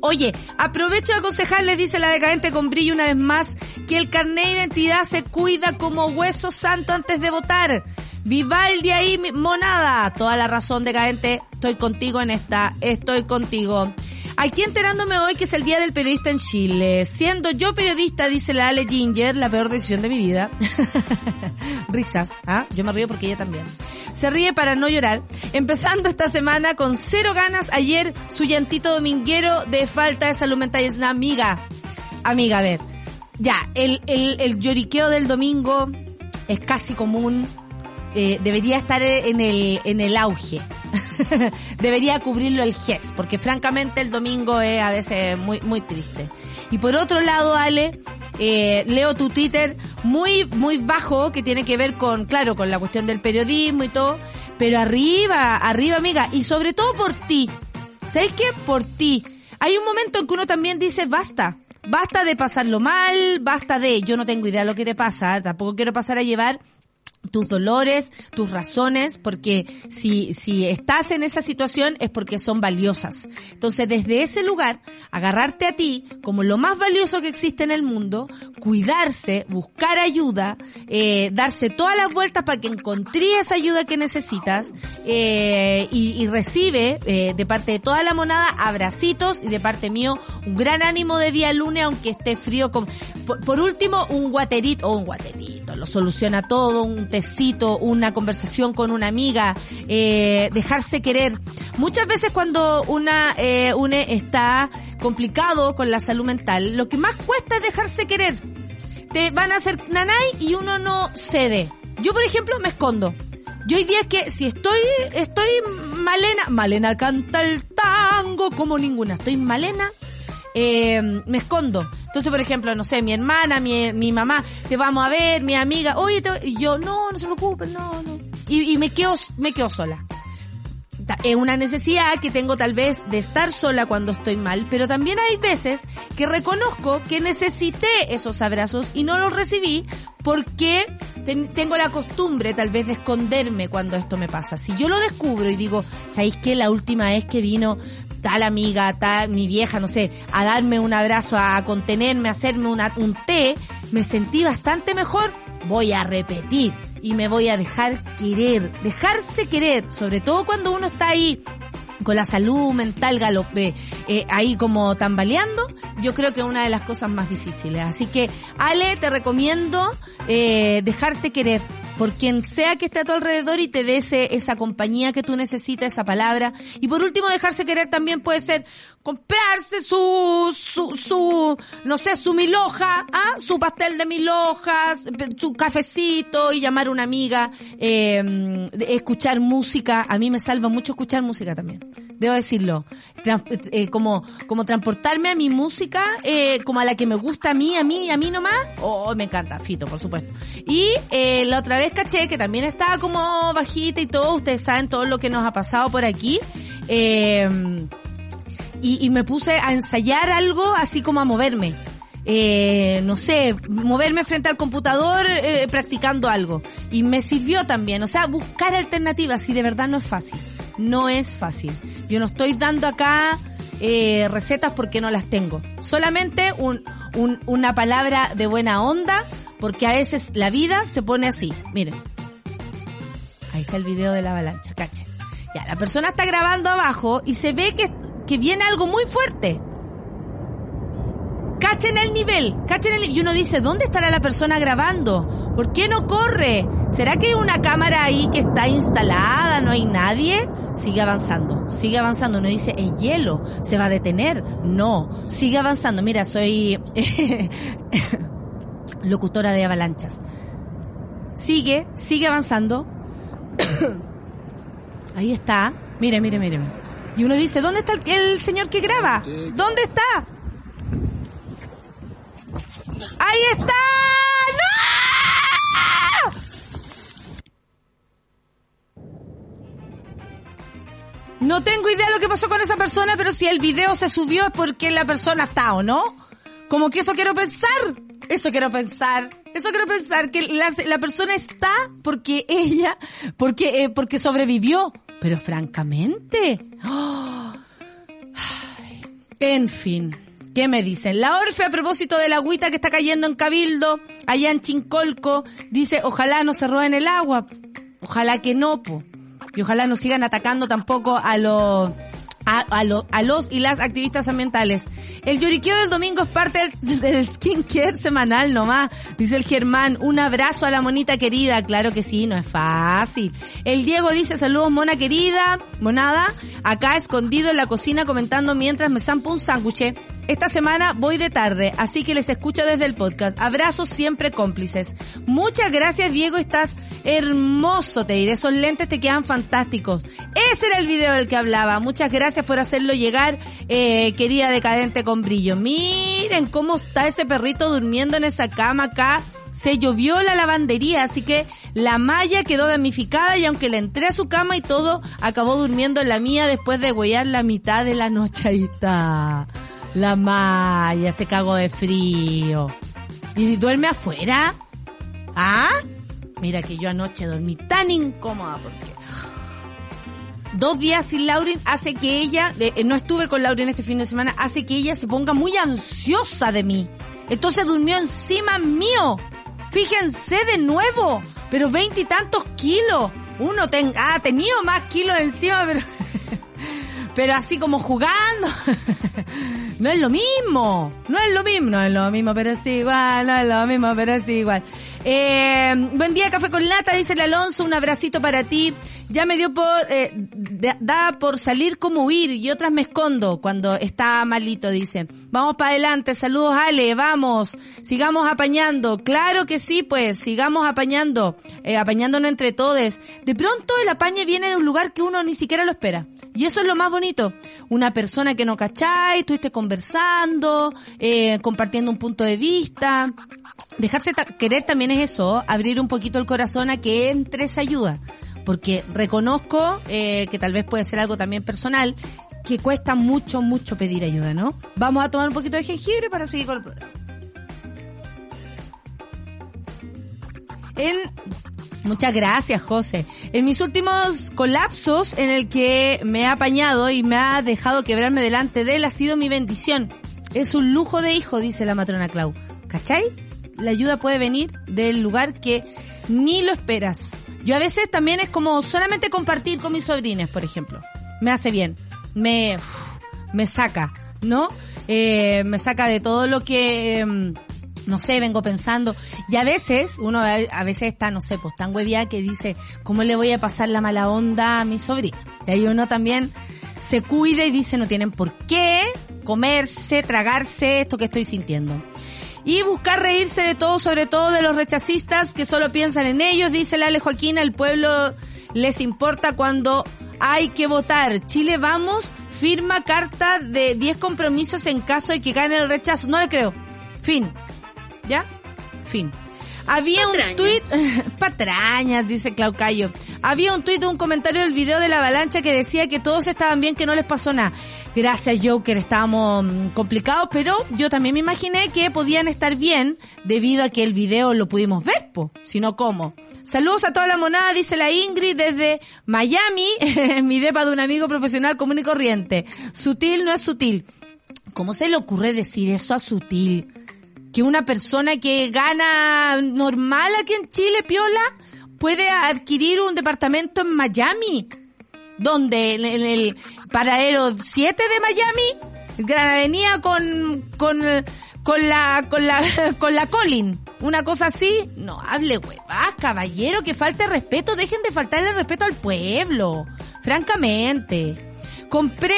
Oye, aprovecho de aconsejarles, dice la decadente con brillo una vez más, que el carnet de identidad se cuida como hueso santo antes de votar. Vivaldi ahí, monada. Toda la razón, decadente. Estoy contigo en esta. Estoy contigo. Aquí enterándome hoy que es el Día del Periodista en Chile. Siendo yo periodista, dice la Ale Ginger, la peor decisión de mi vida. Risas, ¿ah? Yo me río porque ella también. Se ríe para no llorar. Empezando esta semana con cero ganas. Ayer su llantito dominguero de falta de salud mental es una amiga. Amiga, a ver. Ya, el, el lloriqueo del domingo es casi común. Eh, debería estar en el, en el auge. debería cubrirlo el GES, porque francamente el domingo es a veces muy, muy triste. Y por otro lado, Ale, eh, leo tu Twitter muy, muy bajo, que tiene que ver con, claro, con la cuestión del periodismo y todo, pero arriba, arriba amiga, y sobre todo por ti. ¿Sabes qué? Por ti. Hay un momento en que uno también dice, basta, basta de pasarlo mal, basta de, yo no tengo idea de lo que te pasa, tampoco quiero pasar a llevar tus dolores, tus razones, porque si, si estás en esa situación es porque son valiosas. Entonces, desde ese lugar, agarrarte a ti como lo más valioso que existe en el mundo, cuidarse, buscar ayuda, eh, darse todas las vueltas para que encontré esa ayuda que necesitas eh, y, y, recibe eh, de parte de toda la monada abracitos y de parte mío un gran ánimo de día lunes, aunque esté frío. Con, por, último, un guaterito, o un guaterito, lo soluciona todo, tecito, una conversación con una amiga, eh, dejarse querer. Muchas veces cuando una eh, une está complicado con la salud mental, lo que más cuesta es dejarse querer. Te van a hacer nanay y uno no cede. Yo, por ejemplo, me escondo. Yo hoy día es que si estoy, estoy Malena, Malena canta el tango como ninguna, estoy Malena, eh, me escondo. Entonces, por ejemplo, no sé, mi hermana, mi, mi mamá, te vamos a ver, mi amiga, oye, te, y yo, no, no se preocupen, no, no. Y, me quedo, me quedo sola. Es una necesidad que tengo tal vez de estar sola cuando estoy mal, pero también hay veces que reconozco que necesité esos abrazos y no los recibí porque ten, tengo la costumbre tal vez de esconderme cuando esto me pasa. Si yo lo descubro y digo, ¿sabéis qué? La última vez que vino tal amiga, tal, mi vieja, no sé, a darme un abrazo, a contenerme, a hacerme una, un té, me sentí bastante mejor, voy a repetir y me voy a dejar querer, dejarse querer, sobre todo cuando uno está ahí con la salud mental galope, eh, ahí como tambaleando, yo creo que es una de las cosas más difíciles. Así que, Ale, te recomiendo eh, dejarte querer por quien sea que esté a tu alrededor y te dé esa compañía que tú necesitas, esa palabra. Y por último, dejarse querer también puede ser comprarse su, su, su, no sé, su miloja, ¿ah? su pastel de mil hojas, su cafecito y llamar a una amiga, eh, escuchar música. A mí me salva mucho escuchar música también. Debo decirlo. Trans, eh, como, como transportarme a mi música, eh, como a la que me gusta a mí, a mí, a mí nomás. Oh, me encanta, Fito, por supuesto. Y eh, la otra vez caché que también estaba como bajita y todo. Ustedes saben todo lo que nos ha pasado por aquí. Eh, y, me puse a ensayar algo así como a moverme. Eh, no sé, moverme frente al computador eh, practicando algo. Y me sirvió también, o sea, buscar alternativas y de verdad no es fácil. No es fácil. Yo no estoy dando acá eh, recetas porque no las tengo. Solamente un, un, una palabra de buena onda porque a veces la vida se pone así. Miren. Ahí está el video de la avalancha, cachen. Ya, la persona está grabando abajo y se ve que, que viene algo muy fuerte. Cachen el nivel, cachen el Y uno dice, ¿dónde estará la persona grabando? ¿Por qué no corre? ¿Será que hay una cámara ahí que está instalada? ¿No hay nadie? Sigue avanzando, sigue avanzando. Uno dice, es hielo, se va a detener. No, sigue avanzando. Mira, soy locutora de avalanchas. Sigue, sigue avanzando. ahí está. Mire, mire, mire. Y uno dice, ¿dónde está el, el señor que graba? ¿Dónde está? ¡Ahí está! ¡No! No tengo idea de lo que pasó con esa persona, pero si el video se subió es porque la persona está, ¿o no? Como que eso quiero pensar. Eso quiero pensar. Eso quiero pensar que la, la persona está porque ella, porque, eh, porque sobrevivió. Pero francamente. Ay, en fin. ¿Qué me dicen? La Orfe, a propósito de la agüita que está cayendo en Cabildo, allá en Chincolco, dice, ojalá no se roben el agua. Ojalá que no, po. Y ojalá no sigan atacando tampoco a los... Y las activistas ambientales. El lloriqueo del domingo es parte del, del skincare semanal nomás, dice el Germán. Un abrazo a la monita querida. Claro que sí, no es fácil. El Diego dice saludos mona querida, monada, acá escondido en la cocina comentando mientras me zampo un sándwich. Esta semana voy de tarde, así que les escucho desde el podcast. Abrazos siempre cómplices. Muchas gracias Diego, estás hermoso, te. Esos lentes te quedan fantásticos. Ese era el video del que hablaba. Muchas gracias por hacerlo llegar, eh, querida decadente con brillo. Miren cómo está ese perrito durmiendo en esa cama acá. Se llovió la lavandería, así que la malla quedó damnificada y aunque le entré a su cama y todo, acabó durmiendo en la mía después de huellar la mitad de la noche. Ahí está. La Maya se cagó de frío. ¿Y duerme afuera? ¿Ah? Mira que yo anoche dormí tan incómoda porque dos días sin Lauren hace que ella, eh, no estuve con Lauren este fin de semana, hace que ella se ponga muy ansiosa de mí. Entonces durmió encima mío. Fíjense de nuevo, pero veintitantos kilos. Uno ten, ha tenido más kilos encima, pero pero así como jugando. no es lo mismo, no es lo mismo, no es lo mismo, pero es igual, no es lo mismo, pero es igual. Eh, buen día, café con lata, dice el Alonso, un abracito para ti. Ya me dio por, eh, da por salir como huir y otras me escondo cuando está malito, dice. Vamos para adelante, saludos Ale, vamos, sigamos apañando. Claro que sí, pues, sigamos apañando, eh, apañándonos entre todos. De pronto el apañe viene de un lugar que uno ni siquiera lo espera. Y eso es lo más bonito. Una persona que no cacháis, estuviste conversando, eh, compartiendo un punto de vista. Dejarse querer también es eso, abrir un poquito el corazón a que entre esa ayuda. Porque reconozco eh, que tal vez puede ser algo también personal, que cuesta mucho, mucho pedir ayuda, ¿no? Vamos a tomar un poquito de jengibre para seguir con el programa. En Muchas gracias, José. En mis últimos colapsos en el que me ha apañado y me ha dejado quebrarme delante de él ha sido mi bendición. Es un lujo de hijo, dice la matrona Clau. ¿Cachai? La ayuda puede venir del lugar que ni lo esperas. Yo a veces también es como solamente compartir con mis sobrines, por ejemplo. Me hace bien. Me, me saca, ¿no? Eh, me saca de todo lo que... Eh, no sé, vengo pensando. Y a veces, uno a veces está, no sé, pues tan huevía que dice, ¿cómo le voy a pasar la mala onda a mi sobrina? Y ahí uno también se cuida y dice, no tienen por qué comerse, tragarse esto que estoy sintiendo. Y buscar reírse de todo, sobre todo de los rechazistas que solo piensan en ellos, dice la Ale Joaquín, el pueblo les importa cuando hay que votar. Chile vamos, firma carta de 10 compromisos en caso de que gane el rechazo. No le creo. Fin. ¿Ya? Fin. Había patrañas. un tuit, patrañas, dice Claucayo. Había un tuit, un comentario del video de la avalancha que decía que todos estaban bien, que no les pasó nada. Gracias Joker, estábamos complicados, pero yo también me imaginé que podían estar bien debido a que el video lo pudimos ver, po. Si no, ¿cómo? Saludos a toda la monada, dice la Ingrid desde Miami, en mi depa de un amigo profesional común y corriente. Sutil no es sutil. ¿Cómo se le ocurre decir eso a sutil? Que una persona que gana normal aquí en Chile, Piola, puede adquirir un departamento en Miami, donde en el paradero 7 de Miami, Gran Avenida con, con, con la, con la, con la Colin. Una cosa así. No, hable huevas, caballero, que falte respeto. Dejen de faltarle respeto al pueblo. Francamente. Compré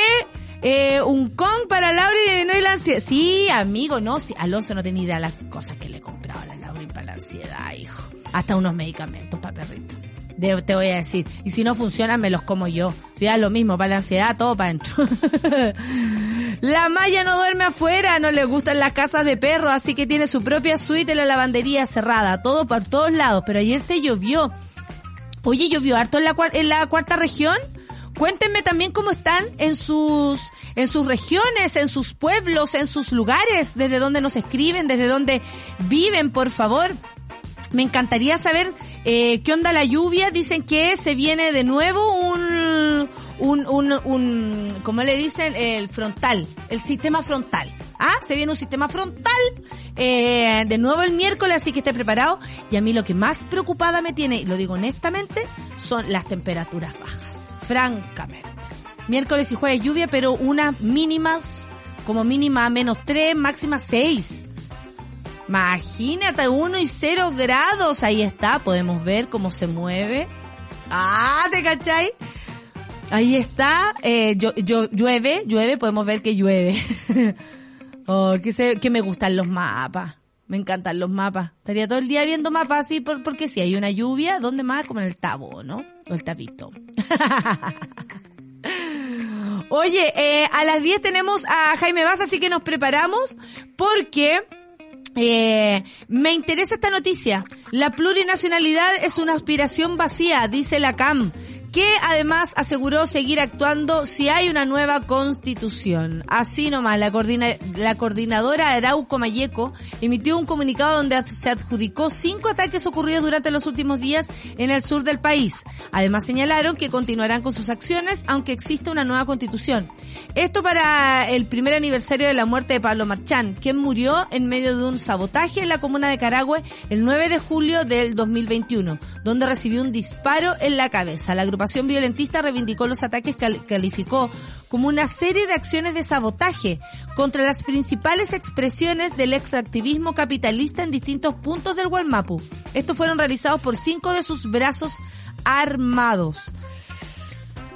eh, un con para Laura y no la ansiedad. Sí, amigo, no, sí. Alonso no tenía idea de las cosas que le compraba a la Laura para la ansiedad, hijo. Hasta unos medicamentos para perrito. De- te voy a decir. Y si no funcionan, me los como yo. Si da lo mismo, para la ansiedad, todo para adentro. la Maya no duerme afuera, no le gustan las casas de perro, así que tiene su propia suite en la lavandería cerrada, todo por todos lados. Pero ayer se llovió. Oye, llovió harto en la, en la cuarta región. Cuéntenme también cómo están en sus, en sus regiones, en sus pueblos, en sus lugares, desde donde nos escriben, desde donde viven, por favor. Me encantaría saber eh, qué onda la lluvia. Dicen que se viene de nuevo un, un, un, un, ¿cómo le dicen? El frontal, el sistema frontal. Ah, se viene un sistema frontal eh, de nuevo el miércoles, así que esté preparado. Y a mí lo que más preocupada me tiene, y lo digo honestamente, son las temperaturas bajas. Francamente. Miércoles y jueves lluvia, pero unas mínimas, como mínima menos 3, máxima 6. Imagínate, 1 y 0 grados. Ahí está, podemos ver cómo se mueve. Ah, ¿te cachai? Ahí está, eh, yo, yo, llueve, llueve, podemos ver que llueve. oh, que, se, que me gustan los mapas. Me encantan los mapas. Estaría todo el día viendo mapas así por, porque si hay una lluvia, ¿dónde más? Como en el tabo, ¿no? O el tabito. Oye, eh, a las 10 tenemos a Jaime Vaz, así que nos preparamos porque eh, me interesa esta noticia. La plurinacionalidad es una aspiración vacía, dice la CAM, que además aseguró seguir actuando si hay una nueva constitución. Así nomás, la, coordina- la coordinadora Arauco Mayeco emitió un comunicado donde se adjudicó cinco ataques ocurridos durante los últimos días en el sur del país. Además señalaron que continuarán con sus acciones aunque exista una nueva constitución. Esto para el primer aniversario de la muerte de Pablo Marchán, quien murió en medio de un sabotaje en la comuna de Carahue el 9 de julio del 2021, donde recibió un disparo en la cabeza. La agrupación violentista reivindicó los ataques que cal- calificó como una serie de acciones de sabotaje contra las principales expresiones del extractivismo capitalista en distintos puntos del Gualmapu. Estos fueron realizados por cinco de sus brazos armados.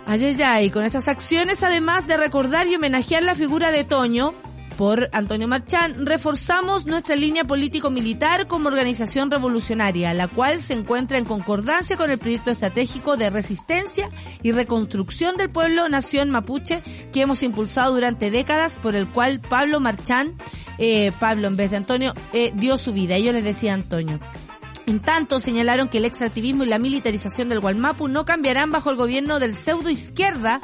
Ay, ay, ay, con estas acciones, además de recordar y homenajear la figura de Toño por Antonio Marchán, reforzamos nuestra línea político-militar como organización revolucionaria, la cual se encuentra en concordancia con el proyecto estratégico de resistencia y reconstrucción del pueblo nación mapuche que hemos impulsado durante décadas, por el cual Pablo Marchán, eh, Pablo en vez de Antonio, eh, dio su vida. Ellos les decía Antonio. En tanto, señalaron que el extractivismo y la militarización del Gualmapu no cambiarán bajo el gobierno del pseudo izquierda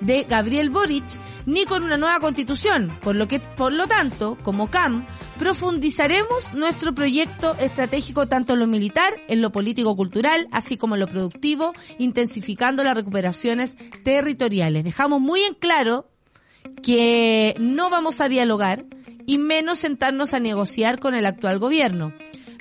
de Gabriel Boric ni con una nueva constitución, por lo que, por lo tanto, como CAM, profundizaremos nuestro proyecto estratégico tanto en lo militar, en lo político-cultural, así como en lo productivo, intensificando las recuperaciones territoriales. Dejamos muy en claro que no vamos a dialogar y menos sentarnos a negociar con el actual gobierno.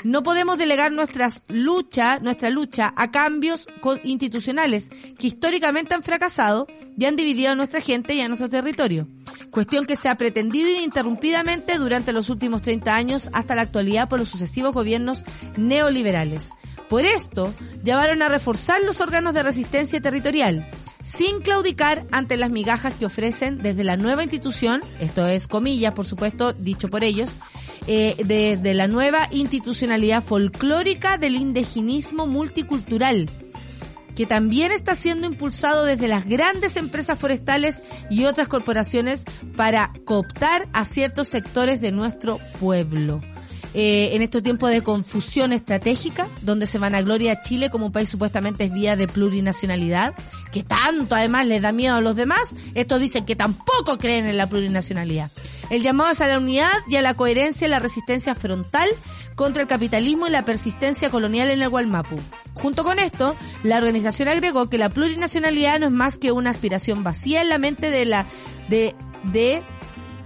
No podemos delegar nuestras lucha, nuestra lucha a cambios institucionales que históricamente han fracasado y han dividido a nuestra gente y a nuestro territorio. Cuestión que se ha pretendido ininterrumpidamente durante los últimos 30 años hasta la actualidad por los sucesivos gobiernos neoliberales. Por esto, llamaron a reforzar los órganos de resistencia territorial, sin claudicar ante las migajas que ofrecen desde la nueva institución, esto es comillas, por supuesto, dicho por ellos, eh, desde la nueva institucionalidad folclórica del indigenismo multicultural, que también está siendo impulsado desde las grandes empresas forestales y otras corporaciones para cooptar a ciertos sectores de nuestro pueblo. Eh, en estos tiempos de confusión estratégica, donde se van a gloria a Chile como un país supuestamente es vía de plurinacionalidad, que tanto además les da miedo a los demás, estos dicen que tampoco creen en la plurinacionalidad. El llamado es a la unidad y a la coherencia y la resistencia frontal contra el capitalismo y la persistencia colonial en el Gualmapu. Junto con esto, la organización agregó que la plurinacionalidad no es más que una aspiración vacía en la mente de la de de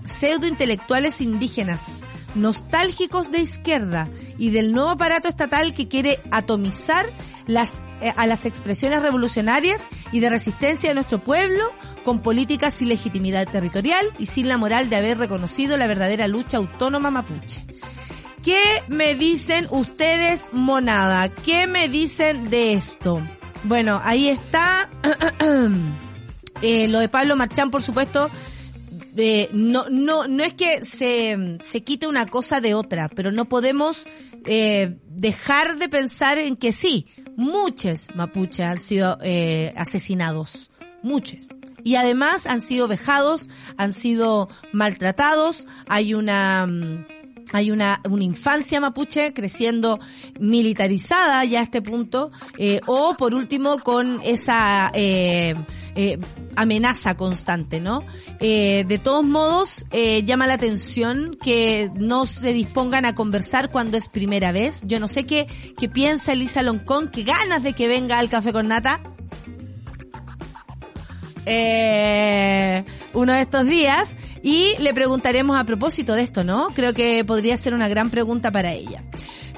pseudointelectuales indígenas, nostálgicos de izquierda y del nuevo aparato estatal que quiere atomizar las, eh, a las expresiones revolucionarias y de resistencia de nuestro pueblo con políticas sin legitimidad territorial y sin la moral de haber reconocido la verdadera lucha autónoma mapuche. ¿Qué me dicen ustedes, monada? ¿Qué me dicen de esto? Bueno, ahí está eh, lo de Pablo Marchán, por supuesto. Eh, no, no, no es que se, se quite una cosa de otra, pero no podemos eh, dejar de pensar en que sí, muchos mapuches han sido eh, asesinados, muchos. Y además han sido vejados, han sido maltratados, hay una... mm, hay una, una infancia mapuche creciendo militarizada ya a este punto, eh, o por último con esa eh, eh, amenaza constante, ¿no? Eh, de todos modos, eh, llama la atención que no se dispongan a conversar cuando es primera vez. Yo no sé qué, qué piensa Elisa Loncón, qué ganas de que venga al café con nata. Eh, uno de estos días y le preguntaremos a propósito de esto, ¿no? Creo que podría ser una gran pregunta para ella.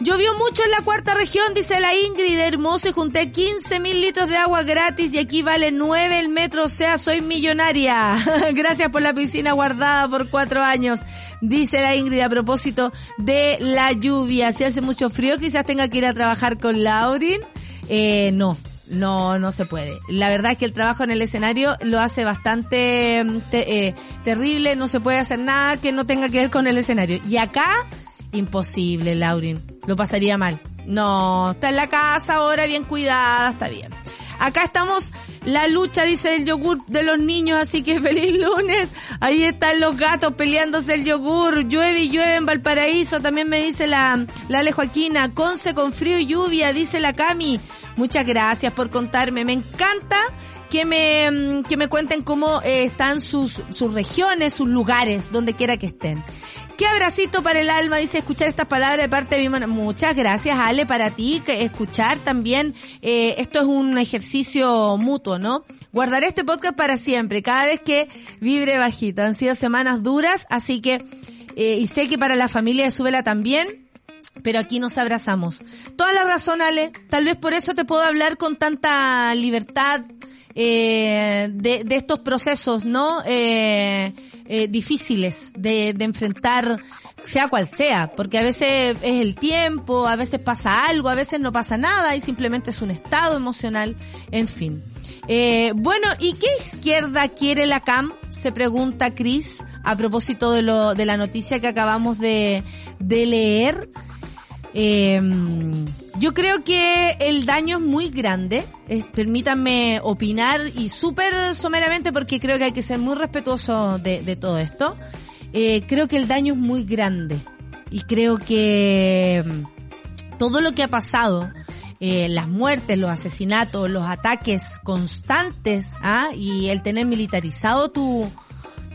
Llovió mucho en la cuarta región, dice la Ingrid, hermoso, y junté 15 mil litros de agua gratis y aquí vale 9 el metro, o sea, soy millonaria. Gracias por la piscina guardada por cuatro años, dice la Ingrid a propósito de la lluvia. Si hace mucho frío, quizás tenga que ir a trabajar con Laurin. Eh, no, no, no se puede. La verdad es que el trabajo en el escenario lo hace bastante mm, te- eh, terrible, no se puede hacer nada que no tenga que ver con el escenario. Y acá, imposible, Laurin. Lo pasaría mal. No, está en la casa ahora bien cuidada, está bien. Acá estamos, la lucha, dice el yogur de los niños, así que feliz lunes. Ahí están los gatos peleándose el yogur. Llueve y llueve en Valparaíso, también me dice la, la Ale Joaquina. Conce con frío y lluvia, dice la Cami. Muchas gracias por contarme. Me encanta que me, mm, que me cuenten cómo eh, están sus, sus regiones, sus lugares, donde quiera que estén. Qué abracito para el alma, dice escuchar estas palabras de parte de mi hermana. Muchas gracias, Ale, para ti, que escuchar también. eh, esto es un ejercicio mutuo, ¿no? Guardaré este podcast para siempre, cada vez que vibre bajito. Han sido semanas duras, así que, eh, y sé que para la familia de Súbela también, pero aquí nos abrazamos. Toda la razón, Ale. Tal vez por eso te puedo hablar con tanta libertad eh, de, de estos procesos, ¿no? Eh, eh, difíciles de, de enfrentar, sea cual sea, porque a veces es el tiempo, a veces pasa algo, a veces no pasa nada y simplemente es un estado emocional, en fin. Eh, bueno, ¿y qué izquierda quiere la CAM? Se pregunta Chris a propósito de lo de la noticia que acabamos de, de leer. Eh, yo creo que el daño es muy grande. Permítanme opinar y súper someramente porque creo que hay que ser muy respetuoso de, todo esto. Eh, creo que el daño es muy grande y creo que mm, todo lo que ha pasado, eh, las muertes, los asesinatos, los ataques constantes, ¿ah? y el tener militarizado tu,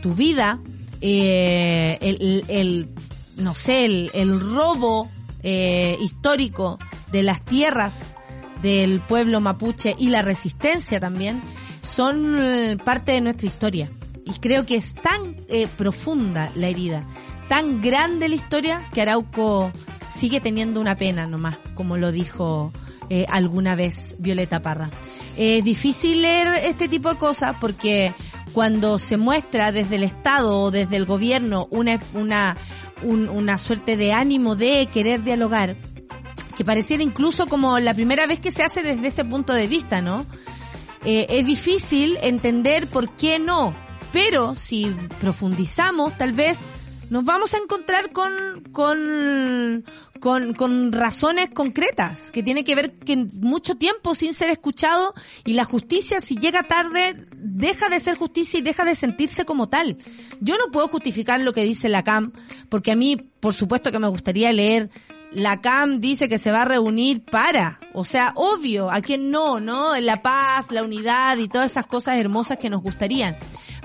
tu vida, eh, el, el- no sé, el robo eh, histórico de las tierras del pueblo mapuche y la resistencia también, son eh, parte de nuestra historia. Y creo que es tan eh, profunda la herida, tan grande la historia, que Arauco sigue teniendo una pena nomás, como lo dijo eh, alguna vez Violeta Parra. Es difícil leer este tipo de cosas porque cuando se muestra desde el Estado o desde el gobierno una, una, un- una suerte de ánimo de querer dialogar, que pareciera incluso como la primera vez que se hace desde ese punto de vista, ¿no? Eh, es difícil entender por qué no, pero si profundizamos, tal vez nos vamos a encontrar con, con, con, con razones concretas, que tiene que ver que mucho tiempo sin ser escuchado y la justicia, si llega tarde, deja de ser justicia y deja de sentirse como tal. Yo no puedo justificar lo que dice la CAM, porque a mí, por supuesto que me gustaría leer la CAM dice que se va a reunir para, o sea, obvio, a quien no, ¿no? La paz, la unidad y todas esas cosas hermosas que nos gustarían.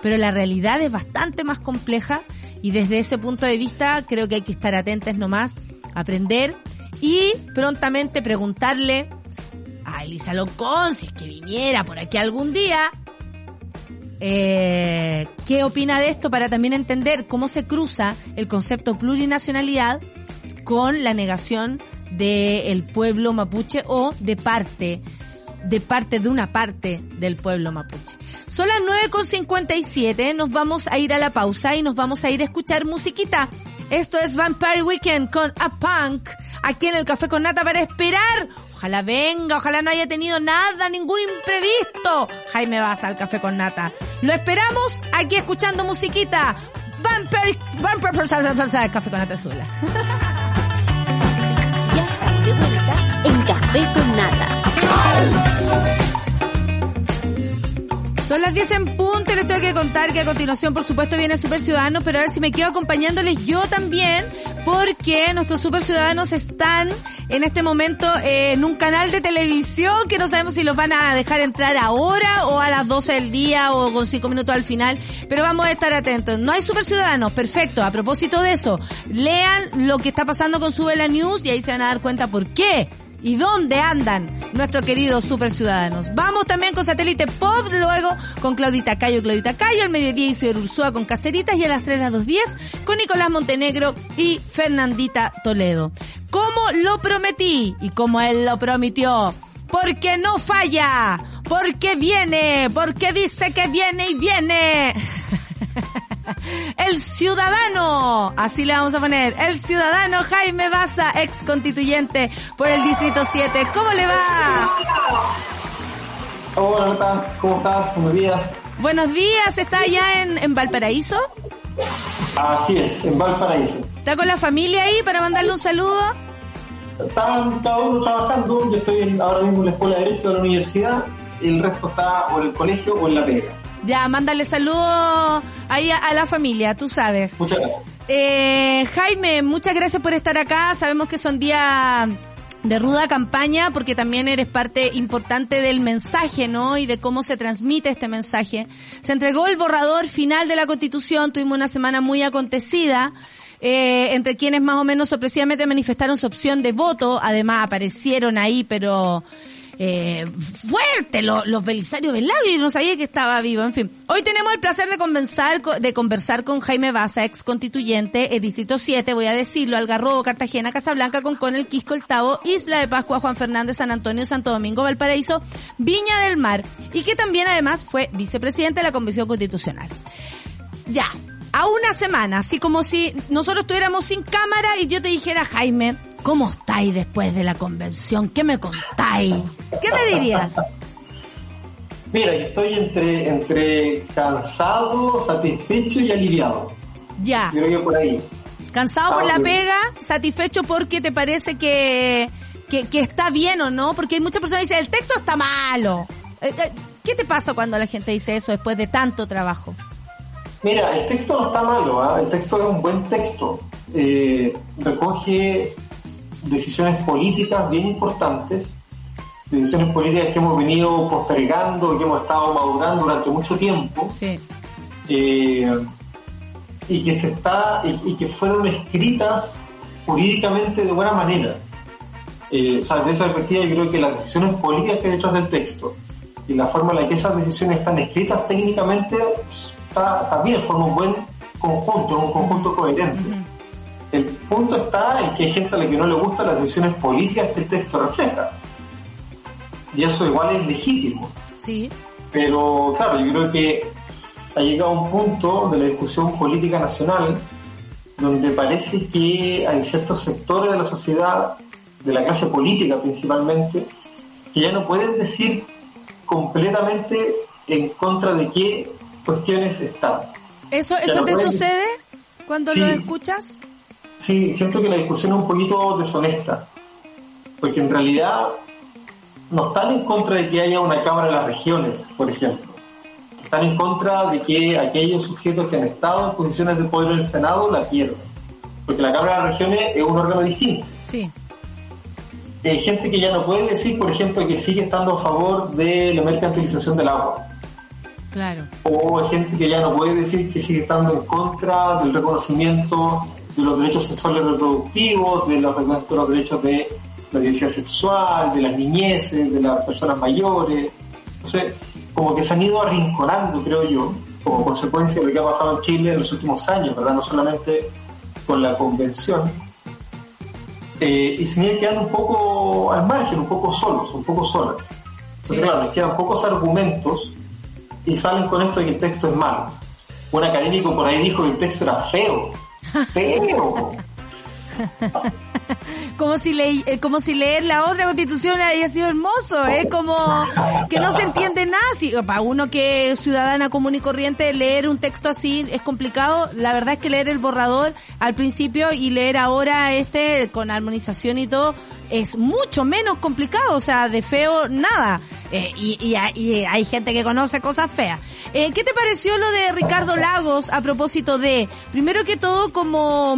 Pero la realidad es bastante más compleja y desde ese punto de vista creo que hay que estar atentos nomás, aprender y prontamente preguntarle a Elisa Loncón, si es que viniera por aquí algún día, eh, qué opina de esto para también entender cómo se cruza el concepto plurinacionalidad con la negación del pueblo mapuche o de parte de parte de una parte del pueblo mapuche. Son las 9.57, nos vamos a ir a la pausa y nos vamos a ir a escuchar musiquita. Esto es Vampire Weekend con A Punk, aquí en el Café con Nata para esperar. Ojalá venga, ojalá no haya tenido nada, ningún imprevisto. Jaime vas al Café con Nata. Lo esperamos aquí escuchando musiquita. Vampire, Vampire, Café con Nata Sola. Ya estamos de vuelta en Café con Nata. Son las 10 en punto y les tengo que contar que a continuación, por supuesto, viene Super Ciudadanos, pero a ver si me quedo acompañándoles yo también, porque nuestros Super Ciudadanos están en este momento eh, en un canal de televisión que no sabemos si los van a dejar entrar ahora o a las 12 del día o con 5 minutos al final, pero vamos a estar atentos. No hay Super Ciudadanos, perfecto. A propósito de eso, lean lo que está pasando con Subela News y ahí se van a dar cuenta por qué y dónde andan nuestros queridos super ciudadanos. Vamos también con Satélite Pop, luego con Claudita Cayo, Claudita Cayo, al mediodía Isidro Ursúa con Caceritas y a las 3 las 2.10 con Nicolás Montenegro y Fernandita Toledo. Como lo prometí y como él lo prometió, porque no falla, porque viene, porque dice que viene y viene. El ciudadano, así le vamos a poner, el ciudadano Jaime Baza, ex constituyente por el Distrito 7. ¿Cómo le va? Hola, Nata, ¿cómo estás? Buenos días. Buenos días, ¿está allá en, en Valparaíso? Así es, en Valparaíso. ¿Está con la familia ahí para mandarle un saludo? Están cada uno trabajando, yo estoy ahora mismo en la Escuela de Derecho de la universidad, el resto está o en el colegio o en la pega. Ya, mándale saludos ahí a, a la familia, tú sabes. Muchas gracias. Eh, Jaime, muchas gracias por estar acá. Sabemos que son días de ruda campaña porque también eres parte importante del mensaje, ¿no? Y de cómo se transmite este mensaje. Se entregó el borrador final de la Constitución, tuvimos una semana muy acontecida. eh, entre quienes más o menos sorpresivamente manifestaron su opción de voto, además aparecieron ahí, pero eh, fuerte lo- los Belisarios Velavio y no sabía que estaba vivo, en fin. Hoy tenemos el placer de conversar, co- de conversar con Jaime Baza, ex constituyente, el Distrito 7, voy a decirlo, Algarrobo, Cartagena, Casablanca, Conconel, Quisco, El Tavo, Isla de Pascua, Juan Fernández, San Antonio, Santo Domingo, Valparaíso, Viña del Mar, y que también además fue vicepresidente de la Convención Constitucional. Ya, a una semana, así como si nosotros estuviéramos sin cámara y yo te dijera, Jaime, ¿cómo estáis después de la convención? ¿Qué me contáis? ¿Qué me dirías? Mira, yo estoy entre, entre cansado, satisfecho y aliviado. Ya, Yo creo que por ahí. cansado por la Ah, ok. pega, satisfecho porque te parece que, que, que está bien o no, porque hay muchas personas que dicen, el texto está malo. Eh, eh, ¿Qué te pasa cuando la gente dice eso después de tanto trabajo? Mira, el texto no está malo, ¿ah? el texto es un buen texto. Eh, recoge decisiones políticas bien importantes, decisiones políticas que hemos venido postergando, que hemos estado madurando durante mucho tiempo. Sí, eh, y que se está y, y que fueron escritas jurídicamente de buena manera. Eh, o sea, de esa perspectiva yo creo que las decisiones políticas que hay detrás del texto y la forma en la que esas decisiones están escritas técnicamente está, también forma un buen conjunto, un conjunto coherente. El punto está en que hay gente a la que no le gustan las decisiones políticas que el texto refleja. Y eso igual es legítimo. sí, Pero claro, yo creo que ha llegado un punto de la discusión política nacional donde parece que hay ciertos sectores de la sociedad, de la clase política principalmente, que ya no pueden decir completamente en contra de qué cuestiones están. ¿Eso, eso te pueden- sucede cuando Sí. lo escuchas? Sí, siento que la discusión es un poquito deshonesta, porque en realidad no están en contra de que haya una Cámara de las Regiones, por ejemplo. Están en contra de que aquellos sujetos que han estado en posiciones de poder en el Senado la pierdan. Porque la Cámara de las Regiones es un órgano distinto. Sí, Hay gente que ya no puede decir, por ejemplo, que sigue estando a favor de la mercantilización del agua. Claro. o hay gente que ya no puede decir que sigue estando en contra del reconocimiento de los derechos sexuales reproductivos, de los, de los derechos de la diversidad sexual, de las niñeces, de las personas mayores. Entonces, como que se han ido arrinconando, creo yo, como consecuencia de lo que ha pasado en Chile en los últimos años, ¿verdad? No solamente con la convención. Eh, y se ido quedando un poco al margen, un poco solos, un poco solas. Entonces, claro, les quedan pocos argumentos y salen con esto de que el texto es malo. Un académico por ahí dijo que el texto era feo. Feo. como si le, eh, como si leer la otra constitución haya sido hermoso, es como que no se entiende nada. Si, para uno que es ciudadana común y corriente, leer un texto así es complicado. La verdad es que leer el borrador al principio y leer ahora este con armonización y todo es mucho menos complicado, o sea, de feo nada. Eh, y, hay gente que conoce cosas feas. Eh, ¿Qué te pareció lo de Ricardo Lagos a propósito de, primero que todo, como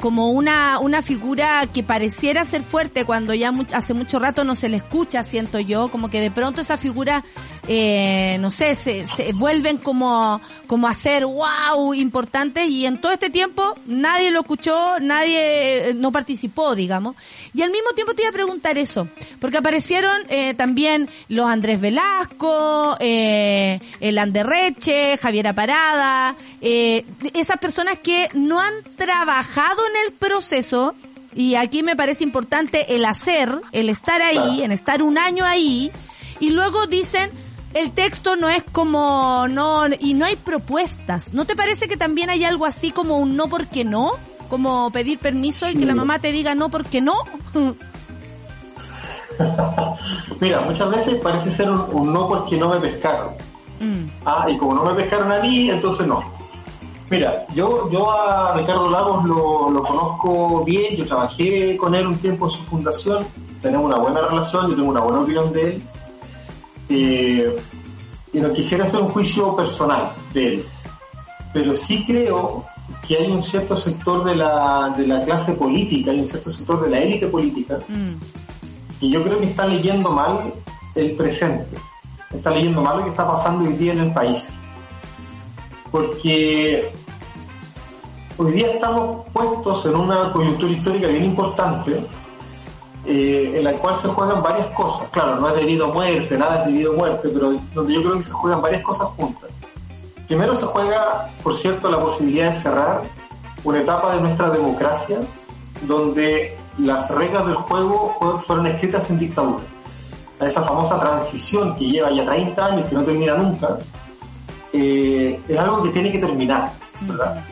como una, una figura que pareciera ser fuerte cuando ya hace mucho rato no se le escucha, siento yo, como que de pronto esa figura, eh, no sé, se, se vuelven como, como a ser wow, importantes y en todo este tiempo nadie lo escuchó, nadie eh, no participó, digamos. Y al mismo tiempo te iba a preguntar eso, porque aparecieron eh, también los Andrés Velasco, eh, el Anderreche, Javiera Parada, eh, esas personas que no han trabajado en el proceso, y aquí me parece importante el hacer, el estar ahí, en estar un año ahí, y luego dicen, el texto no es como no y no hay propuestas. ¿No te parece que también hay algo así como un no porque no? Como pedir permiso y que la mamá te diga no porque no. Mira, muchas veces parece ser un, no porque no me pescaron. Mm. Ah, y como no me pescaron a mí, entonces no. Mira, yo, yo a Ricardo Lagos lo, lo, conozco bien, yo trabajé con él un tiempo en su fundación, tenemos una buena relación, yo tengo una buena opinión de él. Eh, y no quisiera hacer un juicio personal de él, pero sí creo que hay un cierto sector de la, de la clase política, hay un cierto sector de la élite política, mm. y yo creo que está leyendo mal el presente, está leyendo mal lo que está pasando hoy día en el país. Porque hoy día estamos puestos en una coyuntura histórica bien importante, eh, en la cual se juegan varias cosas. Claro, no es debido a muerte, nada es debido a muerte, pero donde yo creo que se juegan varias cosas juntas. Primero se juega, por cierto, la posibilidad de cerrar una etapa de nuestra democracia donde las reglas del juego fueron escritas en dictadura. Esa famosa transición que lleva ya 30 años, que no termina nunca, eh, es algo que tiene que terminar, ¿verdad?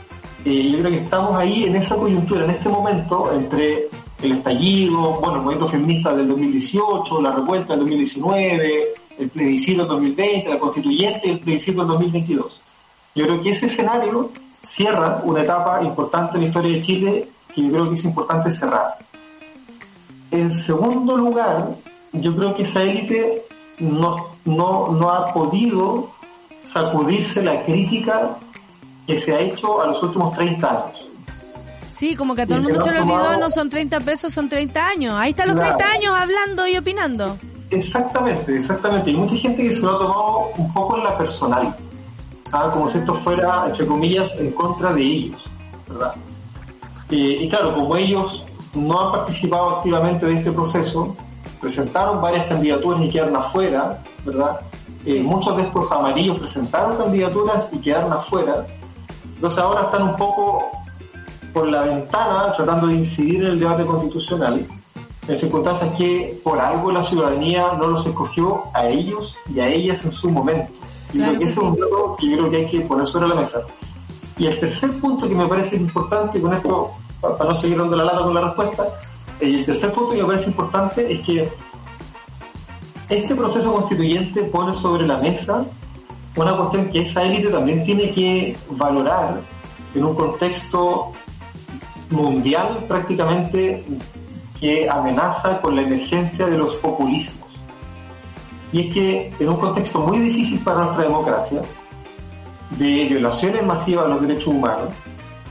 Eh, yo creo que estamos ahí en esa coyuntura, en este momento, entre el estallido, bueno, el movimiento feminista del 2018, la revuelta del 2019, el plebiscito del 2020, la constituyente y el plebiscito del 2022. Yo creo que ese escenario cierra una etapa importante en la historia de Chile que yo creo que es importante cerrar. En segundo lugar, yo creo que esa élite no, no, no ha podido sacudirse la crítica que se ha hecho a los últimos 30 años. Sí, como que a todo el mundo se, le olvidó, no son 30 pesos, son 30 años. Ahí están los 30 años hablando y opinando. Exactamente, exactamente. Y mucha gente que se lo ha tomado un poco en la personal como si esto fuera, entre comillas, en contra de ellos, ¿verdad? y claro, como ellos no han participado activamente de este proceso, presentaron varias candidaturas y quedaron afuera, ¿verdad? Eh, muchos de estos amarillos presentaron candidaturas y quedaron afuera, entonces ahora están un poco por la ventana tratando de incidir en el debate constitucional, en circunstancias que por algo la ciudadanía no los escogió a ellos y a ellas en su momento. Y ese es un dato que yo creo que hay que poner sobre la mesa. Y el tercer punto que me parece importante, con esto, para, no seguir dando la lata con la respuesta, eh, el tercer punto que me parece importante es que este proceso constituyente pone sobre la mesa una cuestión que esa élite también tiene que valorar en un contexto mundial prácticamente que amenaza con la emergencia de los populismos. Y es que en un contexto muy difícil para nuestra democracia, de violaciones masivas a los derechos humanos,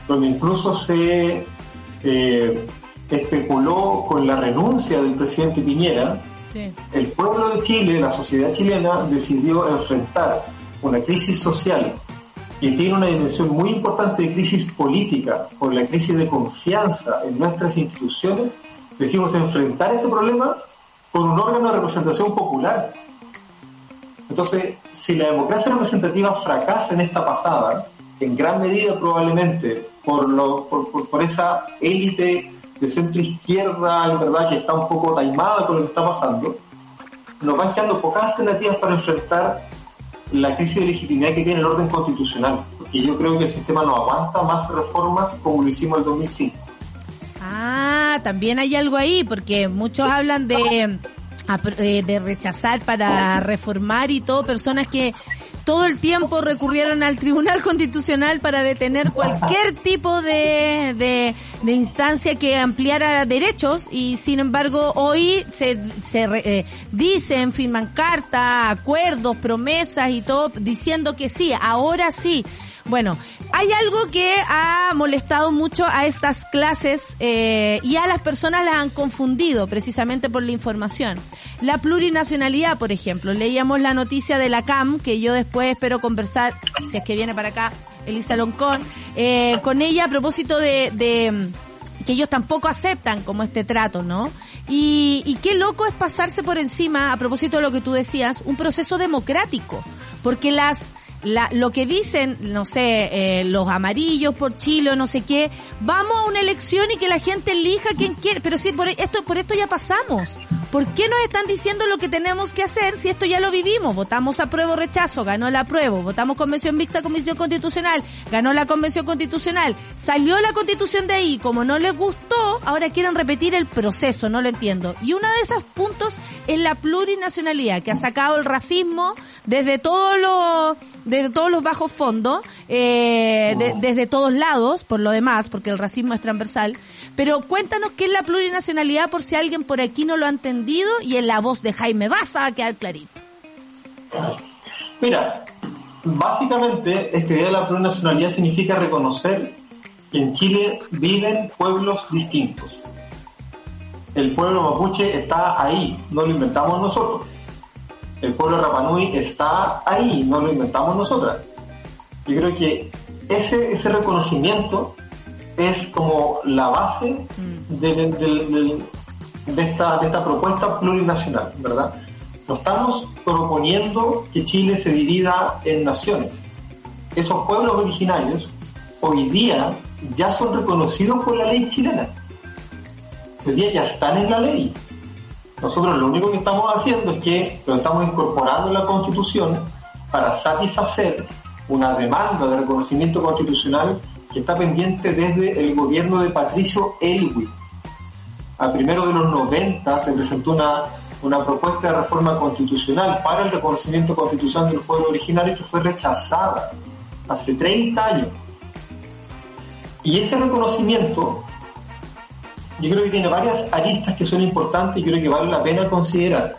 donde incluso se eh, especuló con la renuncia del presidente Piñera, el pueblo de Chile, la sociedad chilena, decidió enfrentar una crisis social que tiene una dimensión muy importante de crisis política, por la crisis de confianza en nuestras instituciones, decimos enfrentar ese problema con un órgano de representación popular. Entonces, si la democracia representativa fracasa en esta pasada, en gran medida probablemente por, esa élite de centro izquierda, en verdad, que está un poco taimada con lo que está pasando, nos van quedando pocas alternativas para enfrentar la crisis de legitimidad que tiene el orden constitucional, porque yo creo que el sistema no aguanta más reformas como lo hicimos en el 2005. Ah, también hay algo ahí, porque muchos hablan de, eh, de rechazar para reformar y todo, personas que todo el tiempo recurrieron al Tribunal Constitucional para detener cualquier tipo de, de, de instancia que ampliara derechos y sin embargo hoy se, se eh, dicen, firman cartas, acuerdos, promesas y todo diciendo que sí, ahora sí bueno, hay algo que ha molestado mucho a estas clases eh, y a las personas las han confundido precisamente por la información. La plurinacionalidad, por ejemplo. Leíamos la noticia de la CAM, que yo después espero conversar, si es que viene para acá, Elisa Loncón, eh, con ella a propósito de, de que ellos tampoco aceptan como este trato, ¿no? Y, y qué loco es pasarse por encima, a propósito de lo que tú decías, un proceso democrático, porque las la, lo que dicen, no sé, eh, los amarillos por Chile no sé qué, vamos a una elección y que la gente elija quien quiere, pero si por esto, por esto ya pasamos. ¿Por qué nos están diciendo lo que tenemos que hacer si esto ya lo vivimos? Votamos apruebo rechazo, ganó la apruebo, votamos convención mixta, convención constitucional, ganó la convención constitucional, salió la constitución de ahí, como no les gustó, ahora quieren repetir el proceso, no lo entiendo. Y uno de esos puntos es la plurinacionalidad, que ha sacado el racismo desde todos los desde todos los bajos fondos, eh, desde todos lados, por lo demás, porque el racismo es transversal. Pero cuéntanos qué es la plurinacionalidad por si alguien por aquí no lo ha entendido y en la voz de Jaime vas a quedar clarito. Mira, básicamente esta idea de la plurinacionalidad significa reconocer que en Chile viven pueblos distintos. El pueblo mapuche está ahí, no lo inventamos nosotros el pueblo Rapanui está ahí, no lo inventamos nosotras. Yo creo que ese, ese reconocimiento es como la base mm. de, esta, de esta propuesta plurinacional, ¿verdad? No estamos proponiendo que Chile se divida en naciones. Esos pueblos originarios hoy día ya son reconocidos por la ley chilena. Hoy día ya están en la ley. Nosotros lo único que estamos haciendo es que lo estamos incorporando en la Constitución para satisfacer una demanda de reconocimiento constitucional que está pendiente desde el gobierno de Patricio Elwi. A primero de los 90 se presentó una, una propuesta de reforma constitucional para el reconocimiento constitucional del pueblo originario que fue rechazada hace 30 años. Y ese reconocimiento yo creo que tiene varias aristas que son importantes y creo que vale la pena considerar.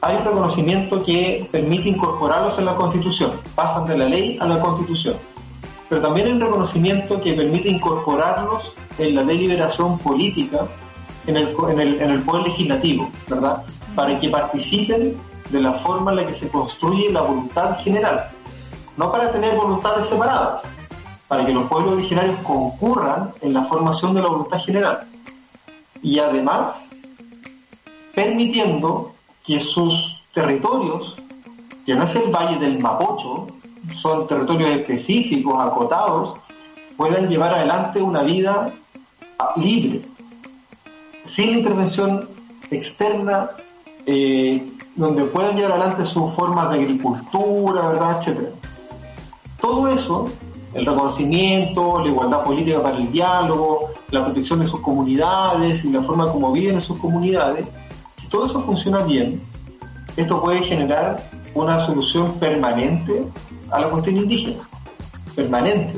Hay un reconocimiento que permite incorporarlos en la Constitución, pasan de la ley a la Constitución. Pero también hay un reconocimiento que permite incorporarlos en la deliberación política, en el, en el, en el poder legislativo, ¿verdad? Para que participen de la forma en la que se construye la voluntad general. No para tener voluntades separadas, para que los pueblos originarios concurran en la formación de la voluntad general y además permitiendo que sus territorios, que no es el Valle del Mapocho, son territorios específicos, acotados, puedan llevar adelante una vida libre, sin intervención externa, eh, donde puedan llevar adelante sus formas de agricultura, ¿verdad? etcétera. Todo eso el reconocimiento, la igualdad política para el diálogo, la protección de sus comunidades y la forma como viven en sus comunidades, si todo eso funciona bien, esto puede generar una solución permanente a la cuestión indígena, permanente,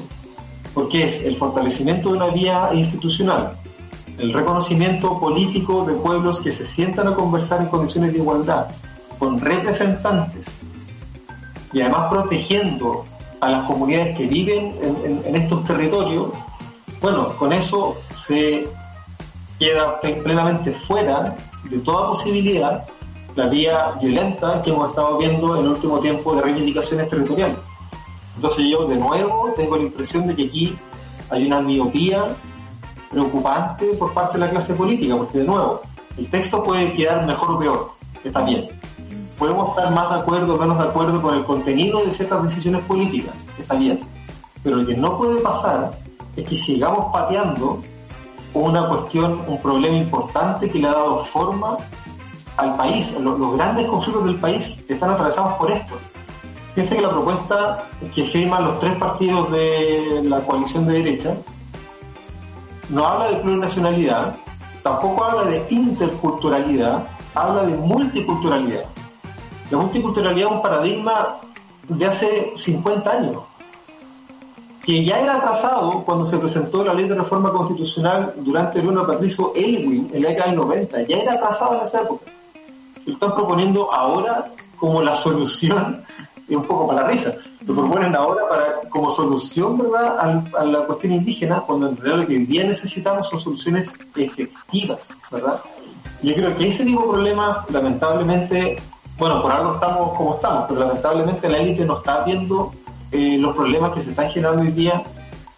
porque es el fortalecimiento de una vía institucional, el reconocimiento político de pueblos que se sientan a conversar en condiciones de igualdad, con representantes, y además protegiendo a las comunidades que viven en, estos territorios, bueno, con eso se queda plenamente fuera de toda posibilidad la vía violenta que hemos estado viendo en el último tiempo de reivindicaciones territoriales. Entonces yo de nuevo tengo la impresión de que aquí hay una miopía preocupante por parte de la clase política, porque de nuevo, el texto puede quedar mejor o peor, está bien, podemos estar más de acuerdo o menos de acuerdo con el contenido de ciertas decisiones políticas, está bien. Pero lo que no puede pasar es que sigamos pateando una cuestión, un problema importante que le ha dado forma al país. Los, grandes conflictos del país están atravesados por esto. Piensa que la propuesta que firman los tres partidos de la coalición de derecha no habla de plurinacionalidad, tampoco habla de interculturalidad, habla de multiculturalidad. La multiculturalidad es un paradigma de hace 50 años, que ya era trazado cuando se presentó la ley de reforma constitucional durante el gobierno de Patricio Elwin en la década del 90, ya era trazado en esa época. Lo están proponiendo ahora como la solución, y un poco para la risa, lo proponen ahora para como solución ¿verdad? a, a la cuestión indígena, cuando en realidad lo que hoy día necesitamos son soluciones efectivas, ¿verdad? Yo creo que ese tipo de problemas, lamentablemente, bueno, por algo estamos como estamos, pero lamentablemente la élite no está viendo eh, los problemas que se están generando hoy día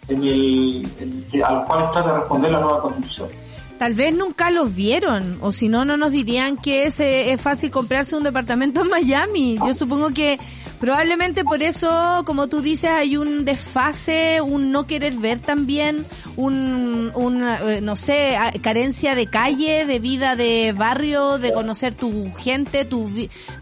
en el, en- a los cuales trata de responder la nueva constitución. Tal vez nunca los vieron, o si no, no nos dirían que es, eh, es fácil comprarse un departamento en Miami. Yo supongo que probablemente por eso, como tú dices, hay un desfase, un no querer ver también, un, un eh, no sé, carencia de calle, de vida de barrio, de conocer tu gente, tu,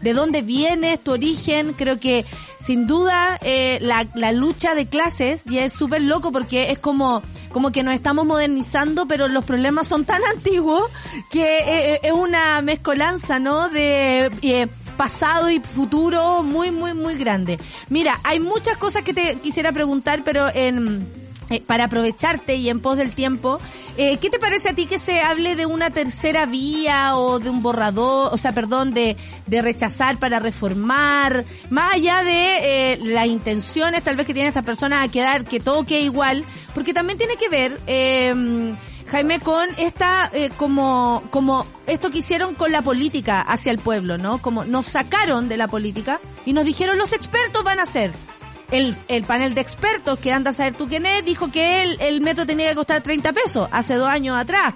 de dónde vienes, tu origen. Creo que sin duda eh, la, la lucha de clases ya es súper loco porque es como como que nos estamos modernizando, pero los problemas son tan antiguos que eh, eh, es una mezcolanza, ¿no? De eh, pasado y futuro muy, muy, muy grande. Mira, hay muchas cosas que te quisiera preguntar, pero en eh, para aprovecharte y en pos del tiempo, eh, ¿qué te parece a ti que se hable de una tercera vía o de un borrador, o sea, perdón, de, rechazar para reformar, más allá de eh, las intenciones tal vez que tienen estas personas a quedar, que todo quede igual, porque también tiene que ver, Jaime, con esta, eh, como, como esto que hicieron con la política hacia el pueblo, ¿no? Como nos sacaron de la política y nos dijeron los expertos van a hacer. El, el panel de expertos que anda a saber tú quién es dijo que el, el metro tenía que costar 30 pesos hace dos años atrás.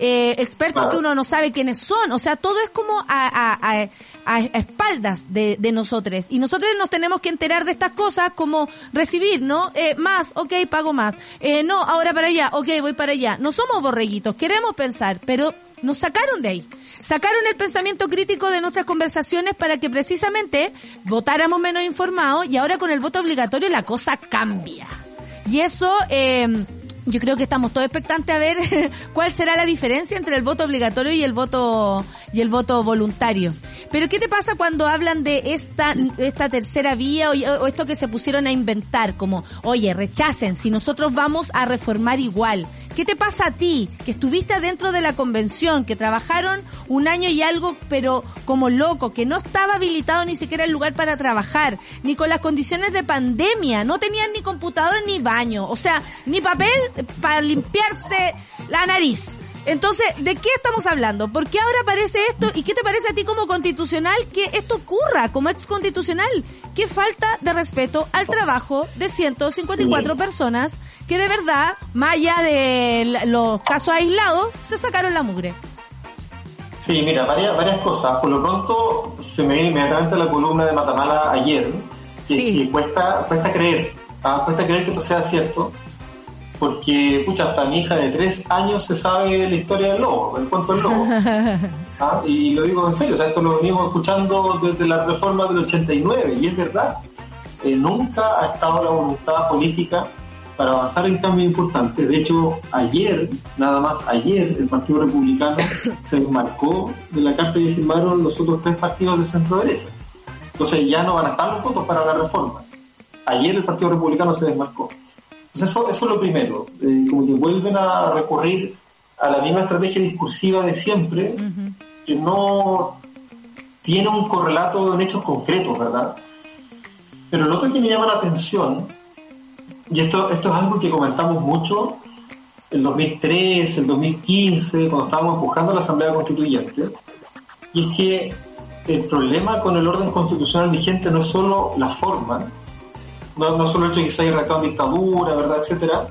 Eh, expertos que uno no sabe quiénes son, o sea, todo es como a, a, a, a- espaldas de, de nosotros. Y nosotros nos tenemos que enterar de estas cosas como recibir, ¿no? Eh, más, ok, pago más. Eh, no, ahora para allá, ok, voy para allá. No somos borreguitos, queremos pensar, pero nos sacaron de ahí. Sacaron el pensamiento crítico de nuestras conversaciones para que precisamente votáramos menos informados y ahora con el voto obligatorio la cosa cambia. Y eso, eh, yo creo que estamos todos expectantes a ver cuál será la diferencia entre el voto obligatorio y el voto y el voto voluntario. Pero ¿qué te pasa cuando hablan de esta esta tercera vía o, o esto que se pusieron a inventar como, oye, rechacen si nosotros vamos a reformar igual? ¿Qué te pasa a ti que estuviste adentro de la convención, que trabajaron un año y algo, pero como loco, que no estaba habilitado ni siquiera el lugar para trabajar, ni con las condiciones de pandemia, no tenían ni computador ni baño, o sea, ni papel para limpiarse la nariz? Entonces, ¿de qué estamos hablando? ¿Por qué ahora aparece esto? ¿Y qué te parece a ti como constitucional que esto ocurra como ex constitucional? ¿Qué falta de respeto al trabajo de 154 personas que de verdad, más allá de los casos aislados, se sacaron la mugre? Sí, mira, varias, varias cosas. Por lo pronto se me viene inmediatamente la columna de Matamala ayer, que, Sí. que cuesta, cuesta creer, ¿ah? cuesta creer que esto sea cierto, porque, pucha, hasta mi hija de tres años se sabe la historia del lobo, el cuento del lobo. ¿ah? Y lo digo en serio, o sea, esto lo venimos escuchando desde la reforma del 89, y es verdad. Eh, nunca ha estado la voluntad política para avanzar en cambios importantes. De hecho, ayer, nada más ayer, el Partido Republicano se desmarcó de la carta que firmaron los otros tres partidos de centro derecha. Entonces ya no van a estar los votos para la reforma. Ayer el Partido Republicano se desmarcó. Eso, eso es lo primero, eh, como que vuelven a recurrir a la misma estrategia discursiva de siempre, que no tiene un correlato en hechos concretos, ¿verdad? Pero lo otro que me llama la atención, y esto, esto es algo que comentamos mucho el 2003, el 2015, cuando estábamos empujando la Asamblea Constituyente, y es que el problema con el orden constitucional vigente no es solo la forma, no, no solo el hecho de que se haya redactado en dictadura, ¿verdad?, etcétera,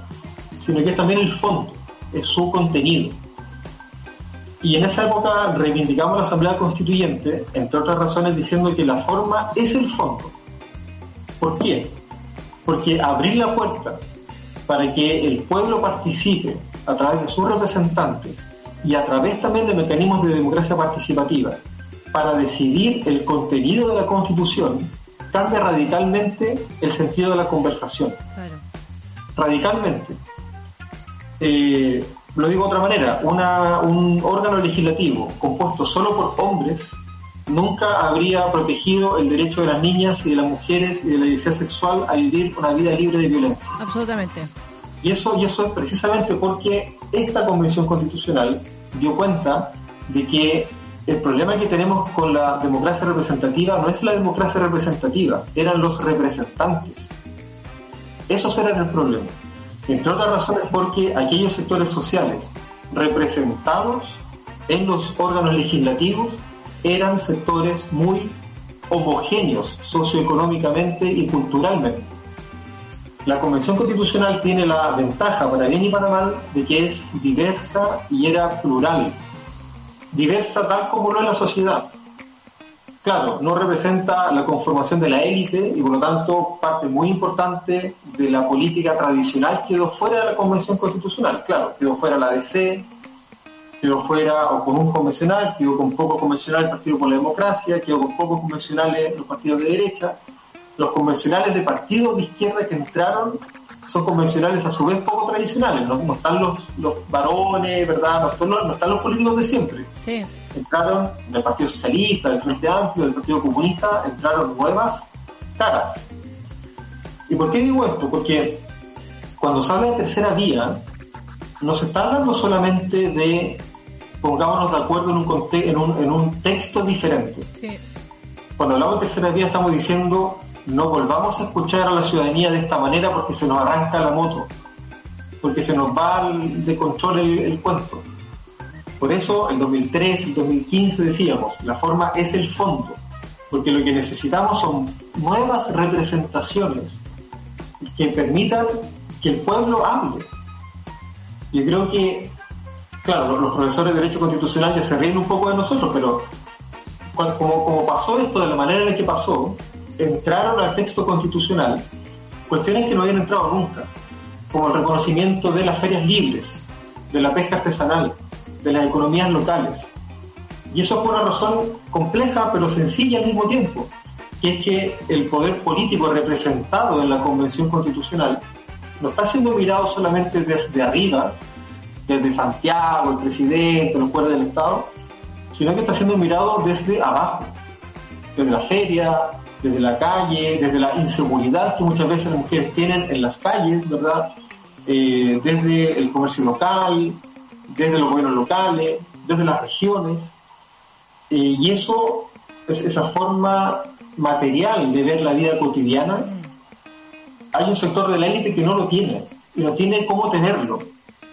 sino que es también el fondo, es su contenido. Y en esa época reivindicamos la Asamblea Constituyente, entre otras razones, diciendo que la forma es el fondo. ¿Por qué? Porque abrir la puerta para que el pueblo participe a través de sus representantes y a través también de mecanismos de democracia participativa para decidir el contenido de la Constitución, cambia radicalmente el sentido de la conversación. Radicalmente. Eh, lo digo de otra manera, un órgano legislativo compuesto solo por hombres nunca habría protegido el derecho de las niñas y de las mujeres y de la diversidad sexual a vivir una vida libre de violencia. Absolutamente. Y eso, y eso es precisamente porque esta convención constitucional dio cuenta de que el problema que tenemos con la democracia representativa no es la democracia representativa, eran los representantes. Esos eran el problema. Entre otras razones porque aquellos sectores sociales representados en los órganos legislativos eran sectores muy homogéneos socioeconómicamente y culturalmente. La Convención Constitucional tiene la ventaja, para bien y para mal, de que es diversa y era plural. Diversa tal como lo es la sociedad. Claro, no representa la conformación de la élite y por lo tanto parte muy importante de la política tradicional quedó fuera de la Convención Constitucional. Claro, quedó fuera la DC, quedó fuera o con un convencional, quedó con poco convencional el Partido por la Democracia, quedó con pocos convencionales los partidos de derecha. Los convencionales de partidos de izquierda que entraron son convencionales a su vez poco tradicionales, no, están los, los varones, ¿verdad? No están, no están los políticos de siempre. Sí. Entraron del Partido Socialista, del Frente Amplio, del Partido Comunista, entraron nuevas caras. ¿Y por qué digo esto? Porque cuando se habla de tercera vía, no se está hablando solamente de pongámonos de acuerdo en un, en un, en un texto diferente. Cuando hablamos de tercera vía estamos diciendo no volvamos a escuchar a la ciudadanía de esta manera porque se nos arranca la moto, porque se nos va de control el, cuento. Por eso el 2003 y 2015 decíamos, la forma es el fondo, porque lo que necesitamos son nuevas representaciones que permitan que el pueblo hable. Yo creo que claro, los, profesores de Derecho Constitucional ya se ríen un poco de nosotros, pero como, como pasó esto de la manera en la que pasó, entraron al texto constitucional cuestiones que no habían entrado nunca, como el reconocimiento de las ferias libres, de la pesca artesanal, de las economías locales. Y eso por una razón compleja pero sencilla al mismo tiempo, que es que el poder político representado en la Convención Constitucional no está siendo mirado solamente desde arriba, desde Santiago, el presidente, los poderes del Estado, sino que está siendo mirado desde abajo, desde la feria, desde la calle, desde la inseguridad que muchas veces las mujeres tienen en las calles, ¿verdad? Eh, desde el comercio local, desde los gobiernos locales, desde las regiones. Eh, y eso, es esa forma material de ver la vida cotidiana, hay un sector de la élite que no lo tiene, y no tiene cómo tenerlo.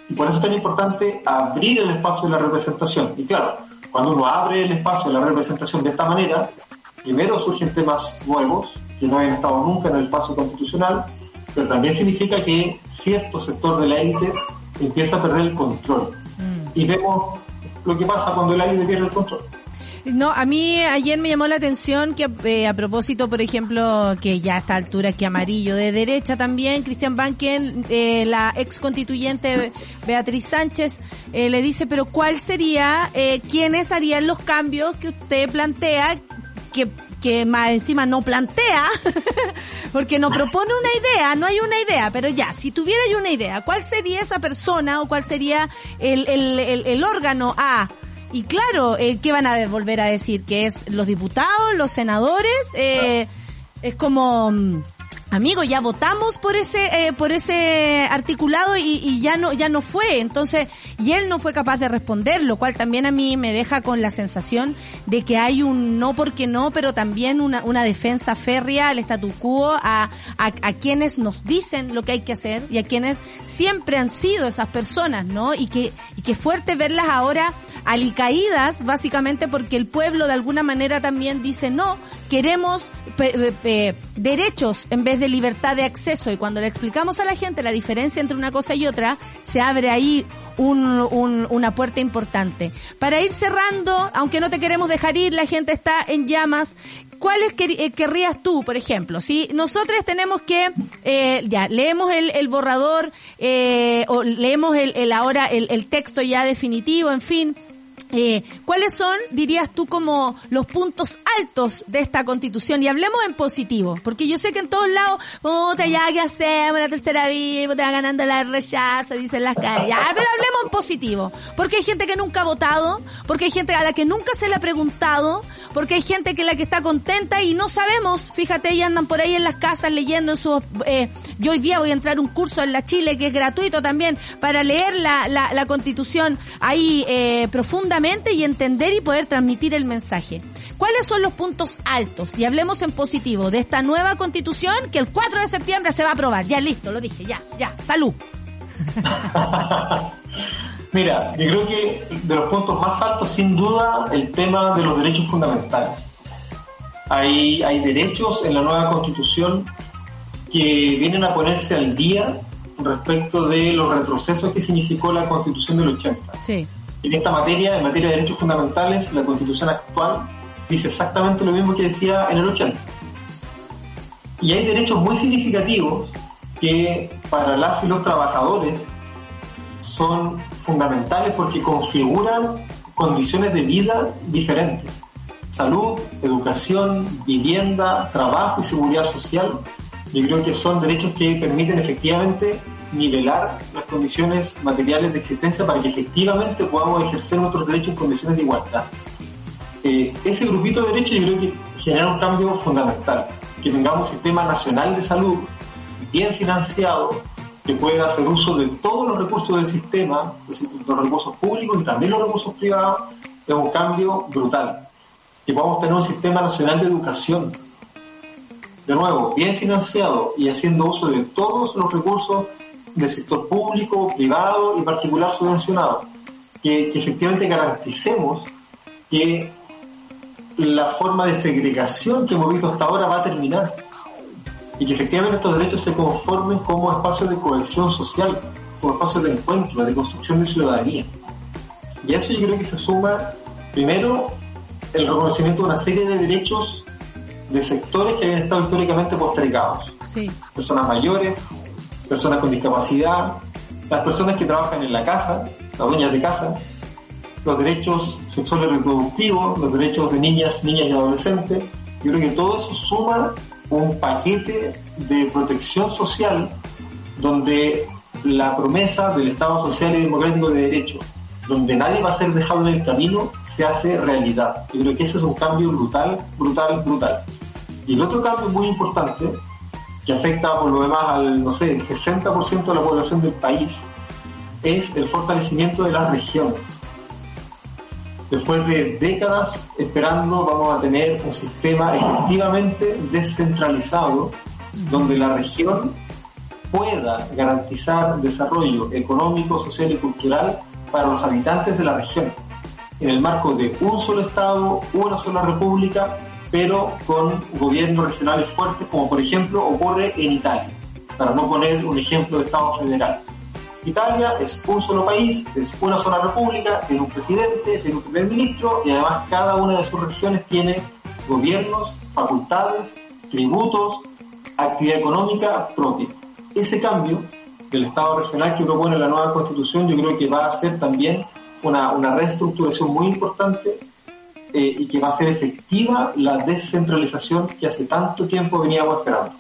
Y por eso es tan importante abrir el espacio de la representación. Y claro, cuando uno abre el espacio de la representación de esta manera, primero surgen temas nuevos que no hayan estado nunca en el espacio constitucional, pero también significa que cierto sector de la élite empieza a perder el control. Mm. Y vemos lo que pasa cuando la élite pierde el control. No, a mí ayer me llamó la atención que eh, a propósito, por ejemplo, que ya a esta altura que amarillo de derecha también, Cristian Banken, eh, la ex constituyente Beatriz Sánchez, eh, le dice, pero ¿cuál sería, eh, quiénes harían los cambios que usted plantea que, que más encima no plantea, porque no propone una idea, no hay una idea, pero ya, si tuviera yo una idea, ¿cuál sería esa persona o cuál sería el, el, el, órgano A? Y claro, eh, ¿qué van a volver a decir? ¿Que es los diputados, los senadores? Eh, es como... Amigo, ya votamos por ese, eh, por ese articulado y, y, ya no, ya no fue. Entonces, y él no fue capaz de responder, lo cual también a mí me deja con la sensación de que hay un no porque no, pero también una, una defensa férrea al statu quo a, a, quienes nos dicen lo que hay que hacer y a quienes siempre han sido esas personas, ¿no? Y que, y que fuerte verlas ahora alicaídas, básicamente porque el pueblo de alguna manera también dice no, queremos derechos en vez de libertad de acceso. Y cuando le explicamos a la gente la diferencia entre una cosa y otra, se abre ahí un, un, una puerta importante. Para ir cerrando, aunque no te queremos dejar ir, la gente está en llamas. ¿Cuáles eh, querrías tú, por ejemplo? Si nosotros tenemos que, eh, ya, leemos el, borrador, eh, o leemos el, ahora el texto ya definitivo, en fin, eh, ¿cuáles son, dirías tú, como los puntos altos de esta constitución? Y hablemos en positivo, porque yo sé que en todos lados, puta, ya, ¿qué hacemos? La tercera vía, puta, ganando la rechazo, dicen las calles. Pero hablemos en positivo, porque hay gente que nunca ha votado, porque hay gente a la que nunca se le ha preguntado, porque hay gente que la que está contenta y no sabemos, fíjate, y andan por ahí en las casas leyendo en sus, eh, yo hoy día voy a entrar un curso en la Chile que es gratuito también para leer la, la, la constitución ahí eh, profundamente y entender y poder transmitir el mensaje. ¿Cuáles son los puntos altos? Y hablemos en positivo de esta nueva constitución que el 4 de septiembre se va a aprobar. Ya listo, lo dije, ya, ya, salud. Mira, yo creo que de los puntos más altos, sin duda, el tema de los derechos fundamentales. Hay, hay derechos en la nueva constitución que vienen a ponerse al día respecto de los retrocesos que significó la constitución del 80. Sí. En esta materia, en materia de derechos fundamentales, la constitución actual dice exactamente lo mismo que decía en el 80. Y hay derechos muy significativos que para las y los trabajadores son fundamentales porque configuran condiciones de vida diferentes. Salud, educación, vivienda, trabajo y seguridad social. Yo creo que son derechos que permiten efectivamente nivelar las condiciones materiales de existencia para que efectivamente podamos ejercer nuestros derechos en condiciones de igualdad. Eh, ese grupito de derechos yo creo que genera un cambio fundamental, que tengamos un sistema nacional de salud bien financiado, que pueda hacer uso de todos los recursos del sistema, los recursos públicos y también los recursos privados, es un cambio brutal. Que podamos tener un sistema nacional de educación, de nuevo, bien financiado y haciendo uso de todos los recursos del sector público, privado y particular subvencionado. Que, que efectivamente garanticemos que la forma de segregación que hemos visto hasta ahora va a terminar y que efectivamente estos derechos se conformen como espacios de cohesión social, como espacios de encuentro, de construcción de ciudadanía. Y a eso yo creo que se suma, primero, el reconocimiento de una serie de derechos de sectores que habían estado históricamente postergados. Sí. Personas mayores, personas con discapacidad, las personas que trabajan en la casa, las dueñas de casa, los derechos sexuales reproductivos, los derechos de niñas, niñas y adolescentes. Yo creo que todo eso suma un paquete de protección social donde la promesa del Estado social y democrático de derecho, donde nadie va a ser dejado en el camino, se hace realidad. Yo creo que ese es un cambio brutal, brutal, brutal. Y el otro cambio muy importante, que afecta por lo demás al, no sé, 60% de la población del país, es el fortalecimiento de las regiones. Después de décadas esperando, vamos a tener un sistema efectivamente descentralizado, donde la región pueda garantizar desarrollo económico, social y cultural para los habitantes de la región, en el marco de un solo Estado, una sola república, pero con gobiernos regionales fuertes, como por ejemplo ocurre en Italia, para no poner un ejemplo de Estado federal. Italia es un solo país, es una sola república, tiene un presidente, tiene un primer ministro y además cada una de sus regiones tiene gobiernos, facultades, tributos, actividad económica propia. Ese cambio del Estado regional que propone la nueva constitución yo creo que va a ser también una, una reestructuración muy importante eh, y que va a ser efectiva la descentralización que hace tanto tiempo veníamos esperando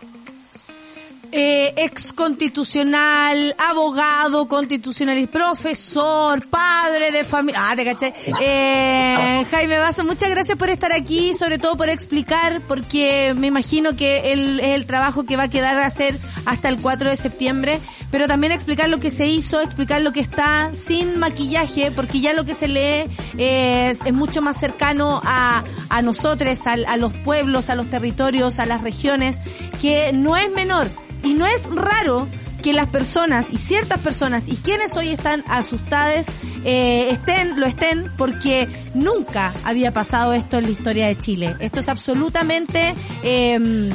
eh, ex constitucional, abogado constitucional, profesor, padre de familia. Ah, te caché. Eh, Jaime Basso, muchas gracias por estar aquí, sobre todo por explicar, porque me imagino que el, es el trabajo que va a quedar a hacer hasta el 4 de septiembre, pero también explicar lo que se hizo, explicar lo que está sin maquillaje, porque ya lo que se lee es, es mucho más cercano a, a nosotros, a los pueblos, a los territorios, a las regiones, que no es menor. Y no es raro que las personas y ciertas personas y quienes hoy están asustadas eh, estén, lo estén porque nunca había pasado esto en la historia de Chile. Esto es absolutamente eh,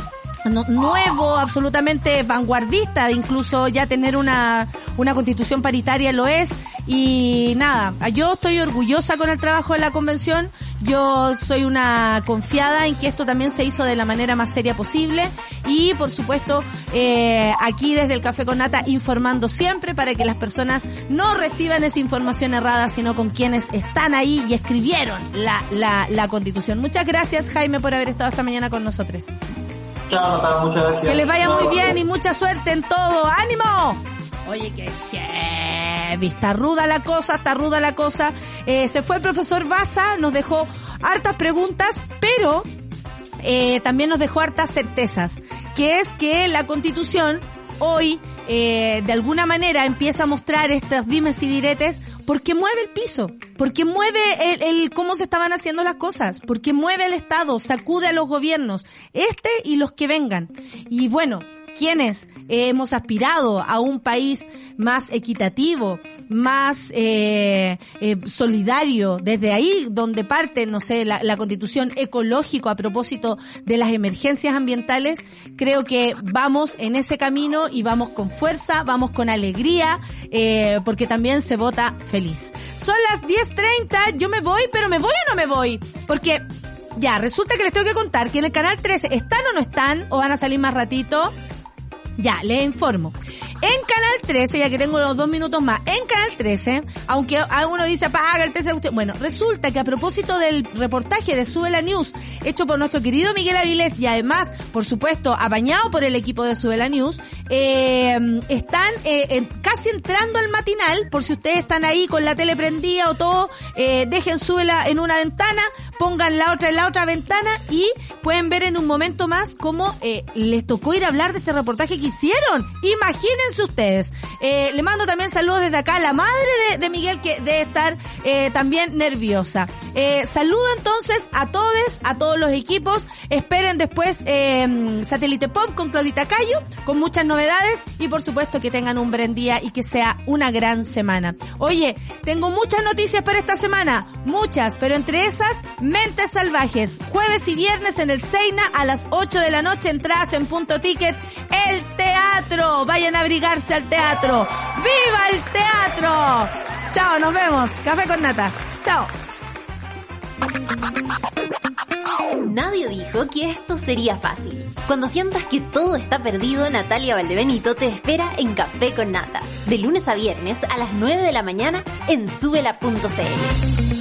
nuevo, absolutamente vanguardista, incluso ya tener una, una constitución paritaria lo es. Y nada, yo estoy orgullosa con el trabajo de la convención. Yo soy una confiada en que esto también se hizo de la manera más seria posible. Y por supuesto, eh, aquí desde el Café con Nata informando siempre para que las personas no reciban esa información errada, sino con quienes están ahí y escribieron la, la, la constitución. Muchas gracias Jaime por haber estado esta mañana con nosotros. Chao, Natalia, muchas gracias. Que les vaya muy bien y mucha suerte en todo. ¡Ánimo! Oye, qué heavy. Está ruda la cosa, está ruda la cosa. Eh, se fue el profesor Baza, nos dejó hartas preguntas, pero eh, también nos dejó hartas certezas. Que es que la constitución hoy, eh, de alguna manera, empieza a mostrar estas dimes y diretes porque mueve el piso, porque mueve el, el, cómo se estaban haciendo las cosas, porque mueve el Estado, sacude a los gobiernos, este y los que vengan. Y bueno, quienes hemos aspirado a un país más equitativo, más eh, eh, solidario, desde ahí donde parte, no sé, la, la, constitución ecológico a propósito de las emergencias ambientales, creo que vamos en ese camino y vamos con fuerza, vamos con alegría, eh, porque también se vota feliz. Son las 10.30, yo me voy, pero ¿me voy o no me voy? Porque ya, resulta que les tengo que contar que en el canal 13 están o no están, o van a salir más ratito. Ya, les informo. En Canal 13, ya que tengo los dos minutos más, en Canal 13, aunque alguno dice apaga el 13, bueno, resulta que a propósito del reportaje de Sube la News, hecho por nuestro querido Miguel Avilés y además, por supuesto, apañado por el equipo de Sube la News, eh, están eh, casi entrando al matinal, por si ustedes están ahí con la tele prendida o todo, eh, dejen Súbela en una ventana, pongan la otra en la otra ventana y pueden ver en un momento más cómo eh, les tocó ir a hablar de este reportaje que hicieron. Imagínense ustedes. Eh, le mando también saludos desde acá a la madre de, de Miguel que debe estar eh, también nerviosa. Eh, saludo entonces a todos, a todos los equipos. Esperen después eh, Satélite Pop con Claudita Cayo, con muchas novedades y por supuesto que tengan un buen día y que sea una gran semana. Oye, tengo muchas noticias para esta semana, muchas, pero entre esas, Mentes Salvajes, jueves y viernes en el Seina a las 8 de la noche, entradas en punto ticket, el teatro. Vayan a abrigarse al teatro. ¡Viva el teatro! Chao, nos vemos. Café con nata. Chao. Nadie dijo que esto sería fácil. Cuando sientas que todo está perdido, Natalia Valdebenito te espera en Café con Nata, de lunes a viernes a las 9 de la mañana en subela.cl.